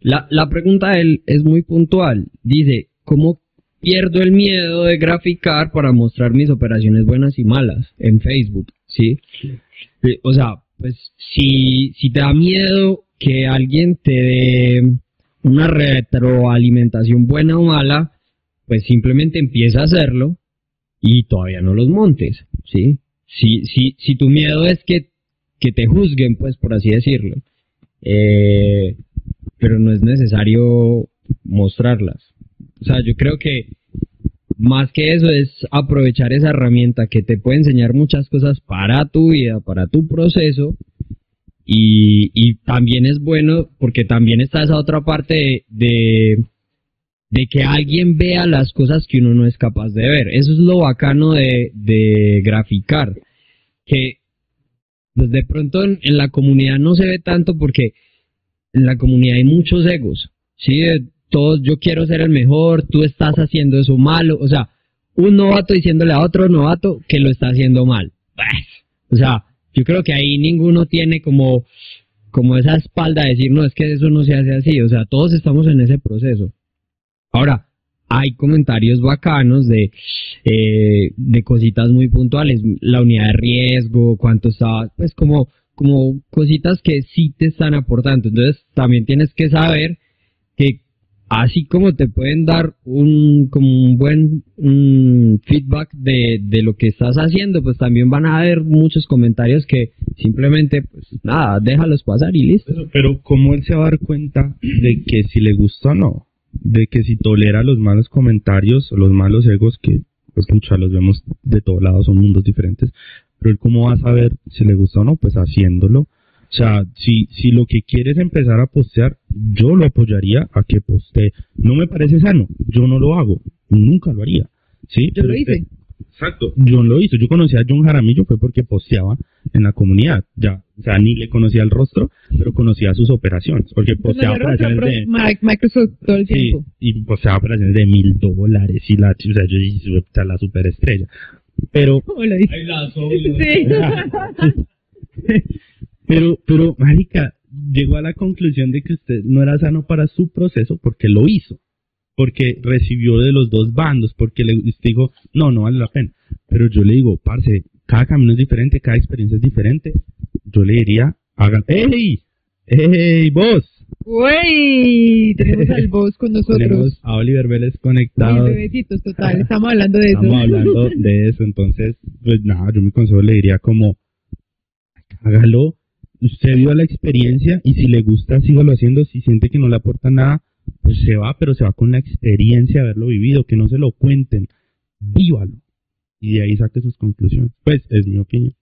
la, la pregunta de él es muy puntual. Dice, ¿cómo pierdo el miedo de graficar para mostrar mis operaciones buenas y malas en Facebook? ¿Sí? O sea, pues si, si te da miedo que alguien te dé una retroalimentación buena o mala, pues simplemente empieza a hacerlo y todavía no los montes, ¿sí? Si, si, si tu miedo es que, que te juzguen, pues por así decirlo, eh, pero no es necesario mostrarlas. O sea, yo creo que más que eso es aprovechar esa herramienta que te puede enseñar muchas cosas para tu vida, para tu proceso. Y, y también es bueno porque también está esa otra parte de, de, que alguien vea las cosas que uno no es capaz de ver. Eso es lo bacano de, de graficar. Que pues de pronto en, la comunidad no se ve tanto porque en la comunidad hay muchos egos. Sí, todos yo quiero ser el mejor, tú estás haciendo eso malo, o sea, un novato diciéndole a otro novato que lo está haciendo mal. Pues, o sea, yo creo que ahí ninguno tiene como como esa espalda de decir, no, es que eso no se hace así, o sea, todos estamos en ese proceso. Ahora, hay comentarios bacanos de, eh, de cositas muy puntuales, la unidad de riesgo, cuánto está, pues como, como cositas que sí te están aportando. Entonces, también tienes que saber así como te pueden dar un, como un buen un feedback de, de lo que estás haciendo, pues también van a haber muchos comentarios que simplemente, pues nada, déjalos pasar y listo. Pero, pero ¿cómo él se va a dar cuenta de que si le gusta o no? De que si tolera los malos comentarios los malos egos que, pues pucha, los vemos de todos lados, son mundos diferentes. Pero él cómo va a saber si le gusta o no? Pues haciéndolo. O sea, si, si lo que quiere es empezar a postear, yo lo apoyaría a que postee. No me parece sano, yo no lo hago, nunca lo haría. ¿sí? Yo Pero lo hice. Exacto, John lo hizo. Yo conocí a John Jaramillo fue porque posteaba en la comunidad. Ya, o sea, ni le conocía el rostro, pero conocía sus operaciones. Porque posteaba operaciones de. Mi- Microsoft todo el Sí, tiempo. y posteaba operaciones de mil dólares y la. O sea, yo dije, "Puta, la superestrella. Pero. ¿Cómo lo dice? Sí. pero, pero, marica, llegó a la conclusión de que usted no era sano para su proceso porque lo hizo. Porque recibió de los dos bandos, porque le usted dijo, no, no vale la pena. Pero yo le digo, parce, cada camino es diferente, cada experiencia es diferente. Yo le diría, hagan, ¡Ey! ¡Ey, vos! Uy, tenemos al boss con nosotros. Tenemos a Oliver Vélez conectado. bebecitos, total. Estamos hablando de eso. Estamos hablando de eso, entonces, pues nada, yo mi consejo le diría como, hágalo, usted vio la experiencia y si le gusta, sígalo haciendo, si siente que no le aporta nada, pues se va, pero se va con la experiencia de haberlo vivido, que no se lo cuenten, vívalo, y de ahí saque sus conclusiones. Pues, es mi opinión.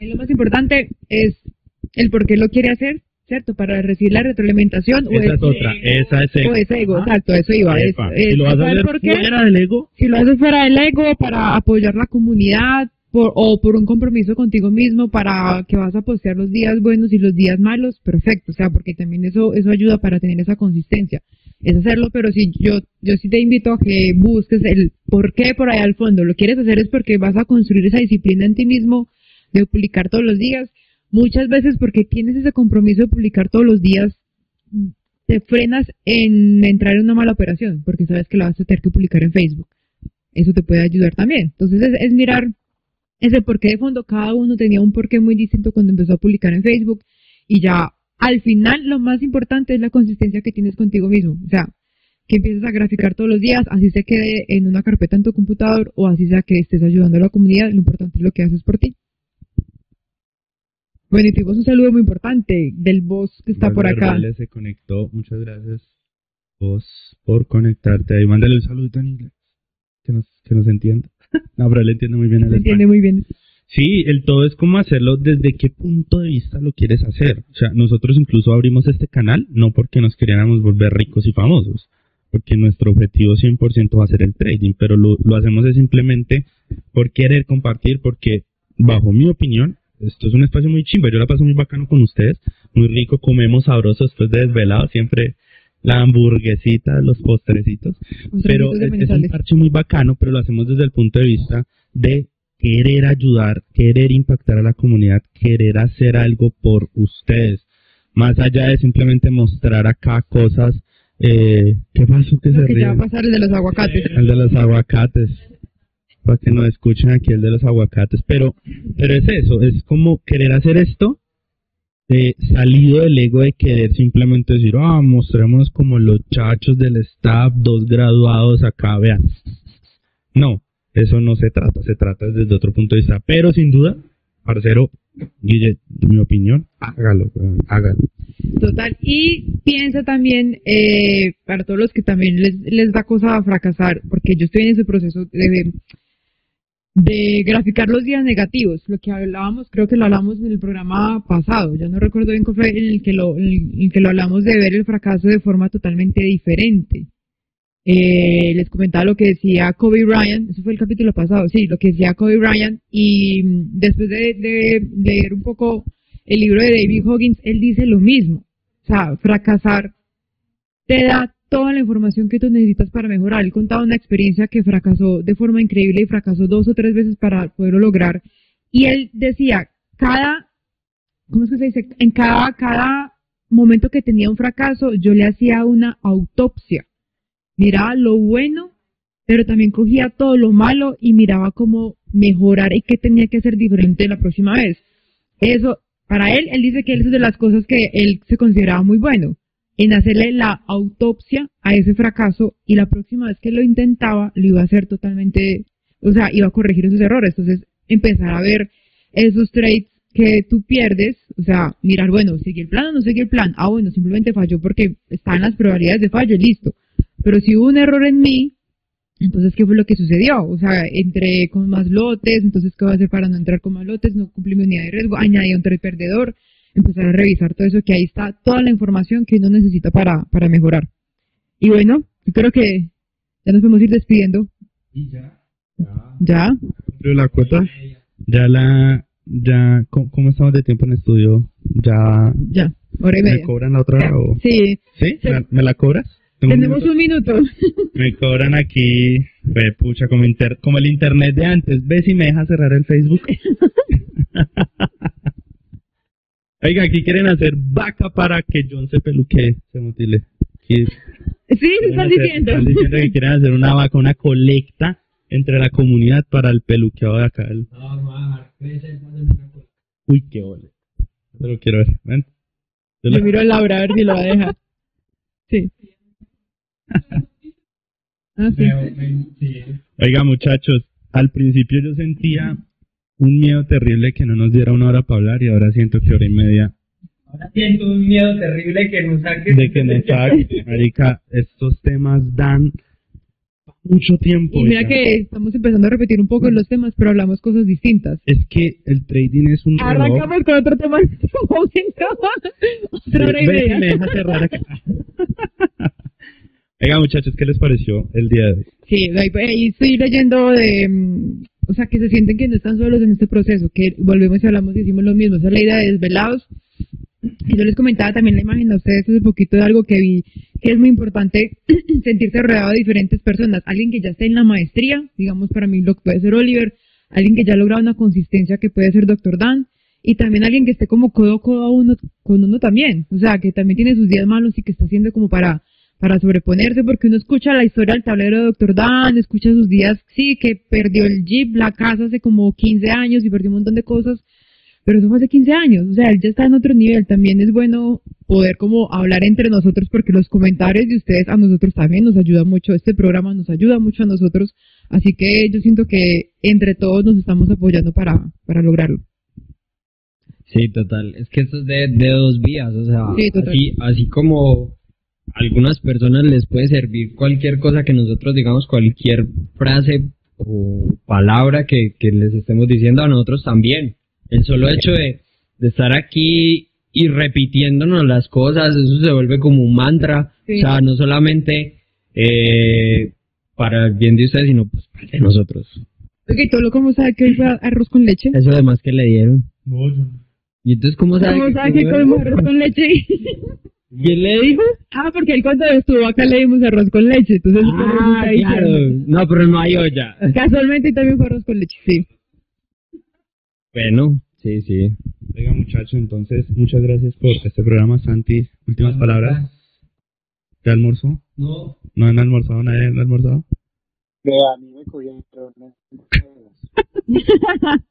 Ahí lo más importante es el por qué lo quiere hacer, ¿cierto? Para recibir la retroalimentación o Esa es ese otra, ego, esa es ego. o ese ego, exacto, eso iba. Es, Epa, es si lo vas a saber hacer por qué, fuera del ego, si lo haces fuera del ego para apoyar la comunidad por, o por un compromiso contigo mismo para que vas a postear los días buenos y los días malos, perfecto, o sea, porque también eso eso ayuda para tener esa consistencia. Es hacerlo, pero si yo yo sí te invito a que busques el por qué por ahí al fondo. Lo quieres hacer es porque vas a construir esa disciplina en ti mismo de publicar todos los días. Muchas veces porque tienes ese compromiso de publicar todos los días te frenas en entrar en una mala operación, porque sabes que la vas a tener que publicar en Facebook. Eso te puede ayudar también. Entonces es, es mirar ese porqué de fondo. Cada uno tenía un porqué muy distinto cuando empezó a publicar en Facebook y ya al final lo más importante es la consistencia que tienes contigo mismo. O sea, que empieces a graficar todos los días, así se quede en una carpeta en tu computador o así sea que estés ayudando a la comunidad, lo importante es lo que haces por ti. Bueno, y tuvimos un saludo muy importante del boss que está por acá. Se conectó, muchas gracias vos por conectarte ahí, mándale un saludito en inglés, que nos, que nos entienda. No, pero él entiende muy bien el Se entiende muy bien. Sí, el todo es como hacerlo desde qué punto de vista lo quieres hacer. O sea, nosotros incluso abrimos este canal no porque nos queríamos volver ricos y famosos, porque nuestro objetivo 100% va a ser el trading, pero lo, lo hacemos es simplemente por querer compartir, porque bajo mi opinión, esto es un espacio muy chimba, yo la paso muy bacano con ustedes, muy rico, comemos sabroso después de desvelado, siempre la hamburguesita, los postrecitos, Los pero es, es un parche muy bacano, pero lo hacemos desde el punto de vista de querer ayudar, querer impactar a la comunidad, querer hacer algo por ustedes, más allá de simplemente mostrar acá cosas. Eh, ¿Qué pasó que Lo se que ya va a ríen? pasar el de los aguacates. El de los aguacates. Para que nos escuchen aquí el de los aguacates. Pero, pero es eso, es como querer hacer esto eh, salido del ego de querer simplemente decir, ah, mostrémonos como los chachos del staff, dos graduados acá, vean. No, eso no se trata, se trata desde otro punto de vista. Pero sin duda, parcero, Guille, mi opinión, hágalo, hágalo. Total. Y piensa también, eh, para todos los que también les, les da cosa fracasar, porque yo estoy en ese proceso de, de graficar los días negativos, lo que hablábamos, creo que lo hablamos en el programa pasado, ya no recuerdo bien cuál fue en el que lo, en el que lo hablamos de ver el fracaso de forma totalmente diferente. Eh, les comentaba lo que decía Kobe Bryant, eso fue el capítulo pasado, sí, lo que decía Kobe Bryant, y mm, después de, de leer un poco el libro de David Hoggins, él dice lo mismo. O sea, fracasar te da toda la información que tú necesitas para mejorar. Él contaba una experiencia que fracasó de forma increíble y fracasó dos o tres veces para poderlo lograr. Y él decía, cada, ¿cómo es que se dice? En cada, cada momento que tenía un fracaso, yo le hacía una autopsia. Miraba lo bueno, pero también cogía todo lo malo y miraba cómo mejorar y qué tenía que hacer diferente la próxima vez. Eso, para él, él dice que eso es de las cosas que él se consideraba muy bueno, en hacerle la autopsia a ese fracaso y la próxima vez que lo intentaba lo iba a hacer totalmente, o sea, iba a corregir esos errores. Entonces, empezar a ver esos traits que tú pierdes, o sea, mirar, bueno, ¿seguí el plan o no seguí el plan? Ah, bueno, simplemente falló porque están las probabilidades de fallo, listo. Pero si hubo un error en mí, entonces, ¿qué fue lo que sucedió? O sea, entré con más lotes, entonces, ¿qué voy a hacer para no entrar con más lotes? No cumplí mi unidad de riesgo, añadí un trade perdedor, empezar a revisar todo eso, que ahí está toda la información que uno necesita para, para mejorar. Y bueno, yo creo que ya nos podemos ir despidiendo. ¿Ya? Pero la cuota, ya la, ya, ¿cómo, cómo estamos de tiempo en estudio? ¿Ya Ya, hora y me media. cobran la otra hora o...? Sí, ¿Sí? ¿Me, me la cobras? ¿Tengo un tenemos minuto? un minuto. Me cobran aquí, ve, pucha, como, inter, como el internet de antes. ¿Ves si me deja cerrar el Facebook? Oiga, aquí quieren hacer vaca para que John se peluquee, se mutile. Aquí Sí, están hacer- diciendo. Están diciendo que quieren hacer una vaca, una colecta entre la comunidad para el peluqueado de acá. el- Uy, qué ole. Yo lo quiero ver. Ven. Yo lo- miro a Laura a ver si lo va a dejar. Sí. Ah, sí. Oiga, muchachos, al principio yo sentía un miedo terrible que no nos diera una hora para hablar y ahora siento que hora y media Ahora siento un miedo terrible que nos saque. de que nos saque. Marica, estos temas dan mucho tiempo. Y mira oiga. que estamos empezando a repetir un poco los temas, pero hablamos cosas distintas. Es que el trading es un reloj. Arrancamos con otro tema en este momento. Otra hora y Ve si media. me deja cerrar acá. Oiga, muchachos, ¿qué les pareció el día de hoy? Sí, estoy leyendo de, mm, o sea, que se sienten que no están solos en este proceso, que volvemos y hablamos y decimos lo mismo, esa es la idea de desvelados. Y yo les comentaba también la imagen a ustedes hace poquito de algo que vi, que es muy importante sentirse rodeado de diferentes personas. Alguien que ya está en la maestría, digamos para mí lo que puede ser Oliver, alguien que ya ha logrado una consistencia que puede ser Dr. Dan, y también alguien que esté como codo a codo a uno, con uno también, o sea, que también tiene sus días malos y que está haciendo como para para sobreponerse, porque uno escucha la historia del tablero de Dr. Dan, escucha sus días, sí, que perdió el Jeep, la casa hace como 15 años y perdió un montón de cosas, pero eso fue hace 15 años, o sea, él ya está en otro nivel, también es bueno poder como hablar entre nosotros, porque los comentarios de ustedes a nosotros también nos ayuda mucho, este programa nos ayuda mucho a nosotros, así que yo siento que entre todos nos estamos apoyando para, para lograrlo. Sí, total. Es que esto es de, de dos vías, o sea, Sí, así como a algunas personas les puede servir cualquier cosa que nosotros digamos, cualquier frase o palabra que, que les estemos diciendo a nosotros también. El solo hecho de, de estar aquí y repitiéndonos las cosas, eso se vuelve como un mantra, Sí. o sea, no solamente eh, para el bien de ustedes, sino pues para el de nosotros. Ok, todo lo como sabe que hoy fue arroz con leche. Eso además que le dieron. Y entonces, ¿cómo sabe ¿Cómo que sabe que comemos arroz con leche? ¿Quién le dijo? Ah, porque él cuando estuvo acá le dimos arroz con leche, entonces Ah, ahí claro. No, pero no hay olla. Casualmente también fue arroz con leche, sí. Bueno, sí, sí. Oiga, muchachos, entonces, muchas gracias por este programa. Santi, últimas palabras. ¿Ya almorzó? No. ¿No han almorzado? ¿Nadie han almorzado? Ve, a mí me cogieron. ¿no?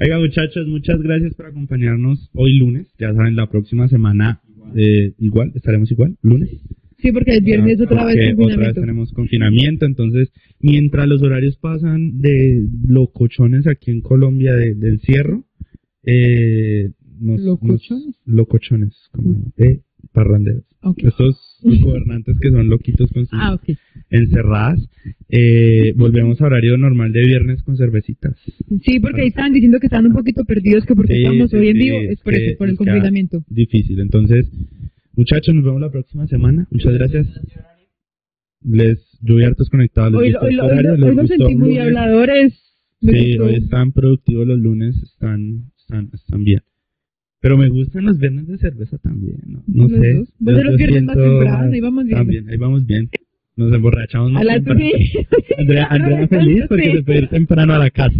Oiga, muchachos, muchas gracias por acompañarnos hoy lunes. Ya saben, la próxima semana eh, igual, estaremos igual, lunes. Sí, porque el viernes otra vez Porque otra vez confinamiento. tenemos confinamiento, entonces mientras los horarios pasan de locochones aquí en Colombia de, de encierro, eh, nos, ¿Locochones? nos- locochones, como de parranderos. Ok. Estos gobernantes que son loquitos con sus Ah, ok. encerradas, eh, volvemos a horario normal de viernes con cervecitas. Sí, porque ahí estaban diciendo que estaban un poquito perdidos, que porque Sí, estamos sí, hoy en vivo, es por eso, por el que- confinamiento. Difícil, entonces, muchachos, nos vemos la próxima semana. Muchas gracias. Les, yo vi hartos conectados. ¿les Hoy, hoy, este hoy, horario? hoy, ¿Les los sentí muy habladores. Sí, hoy están productivos los lunes, están, están, están bien. Pero me gustan los viernes de cerveza también, ¿no? No Los sé. dos. Vos yo- yo viernes más siento- temprano, ahí vamos bien. También, ahí vamos bien. Nos emborrachamos más A las temprano. sí. Andrea, Andrea feliz porque Sí. se puede ir temprano a la casa.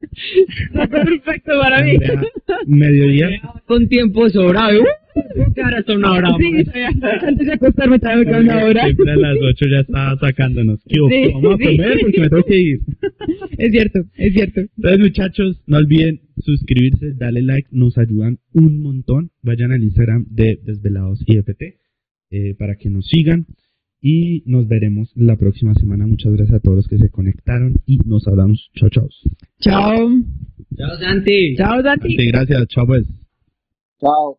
Está perfecto para mí. Andrea, mediodía. Con tiempo sobrado. Una hora. Sí, antes de acostarme queda una hora. Siempre a las 8 ya estaba sacándonos. ¿Qué? Sí, Vamos a sí. comer porque me tengo que ir. Es cierto, es cierto. Entonces, muchachos, no olviden suscribirse, darle like, nos ayudan un montón. Vayan al Instagram de Desvelados IFT eh, para que nos sigan y nos veremos la próxima semana. Muchas gracias a todos los que se conectaron y nos hablamos. Chao, chao. Chao. Chao, Santi. Chao, Santi. Santi gracias. Chao, pues. Chao.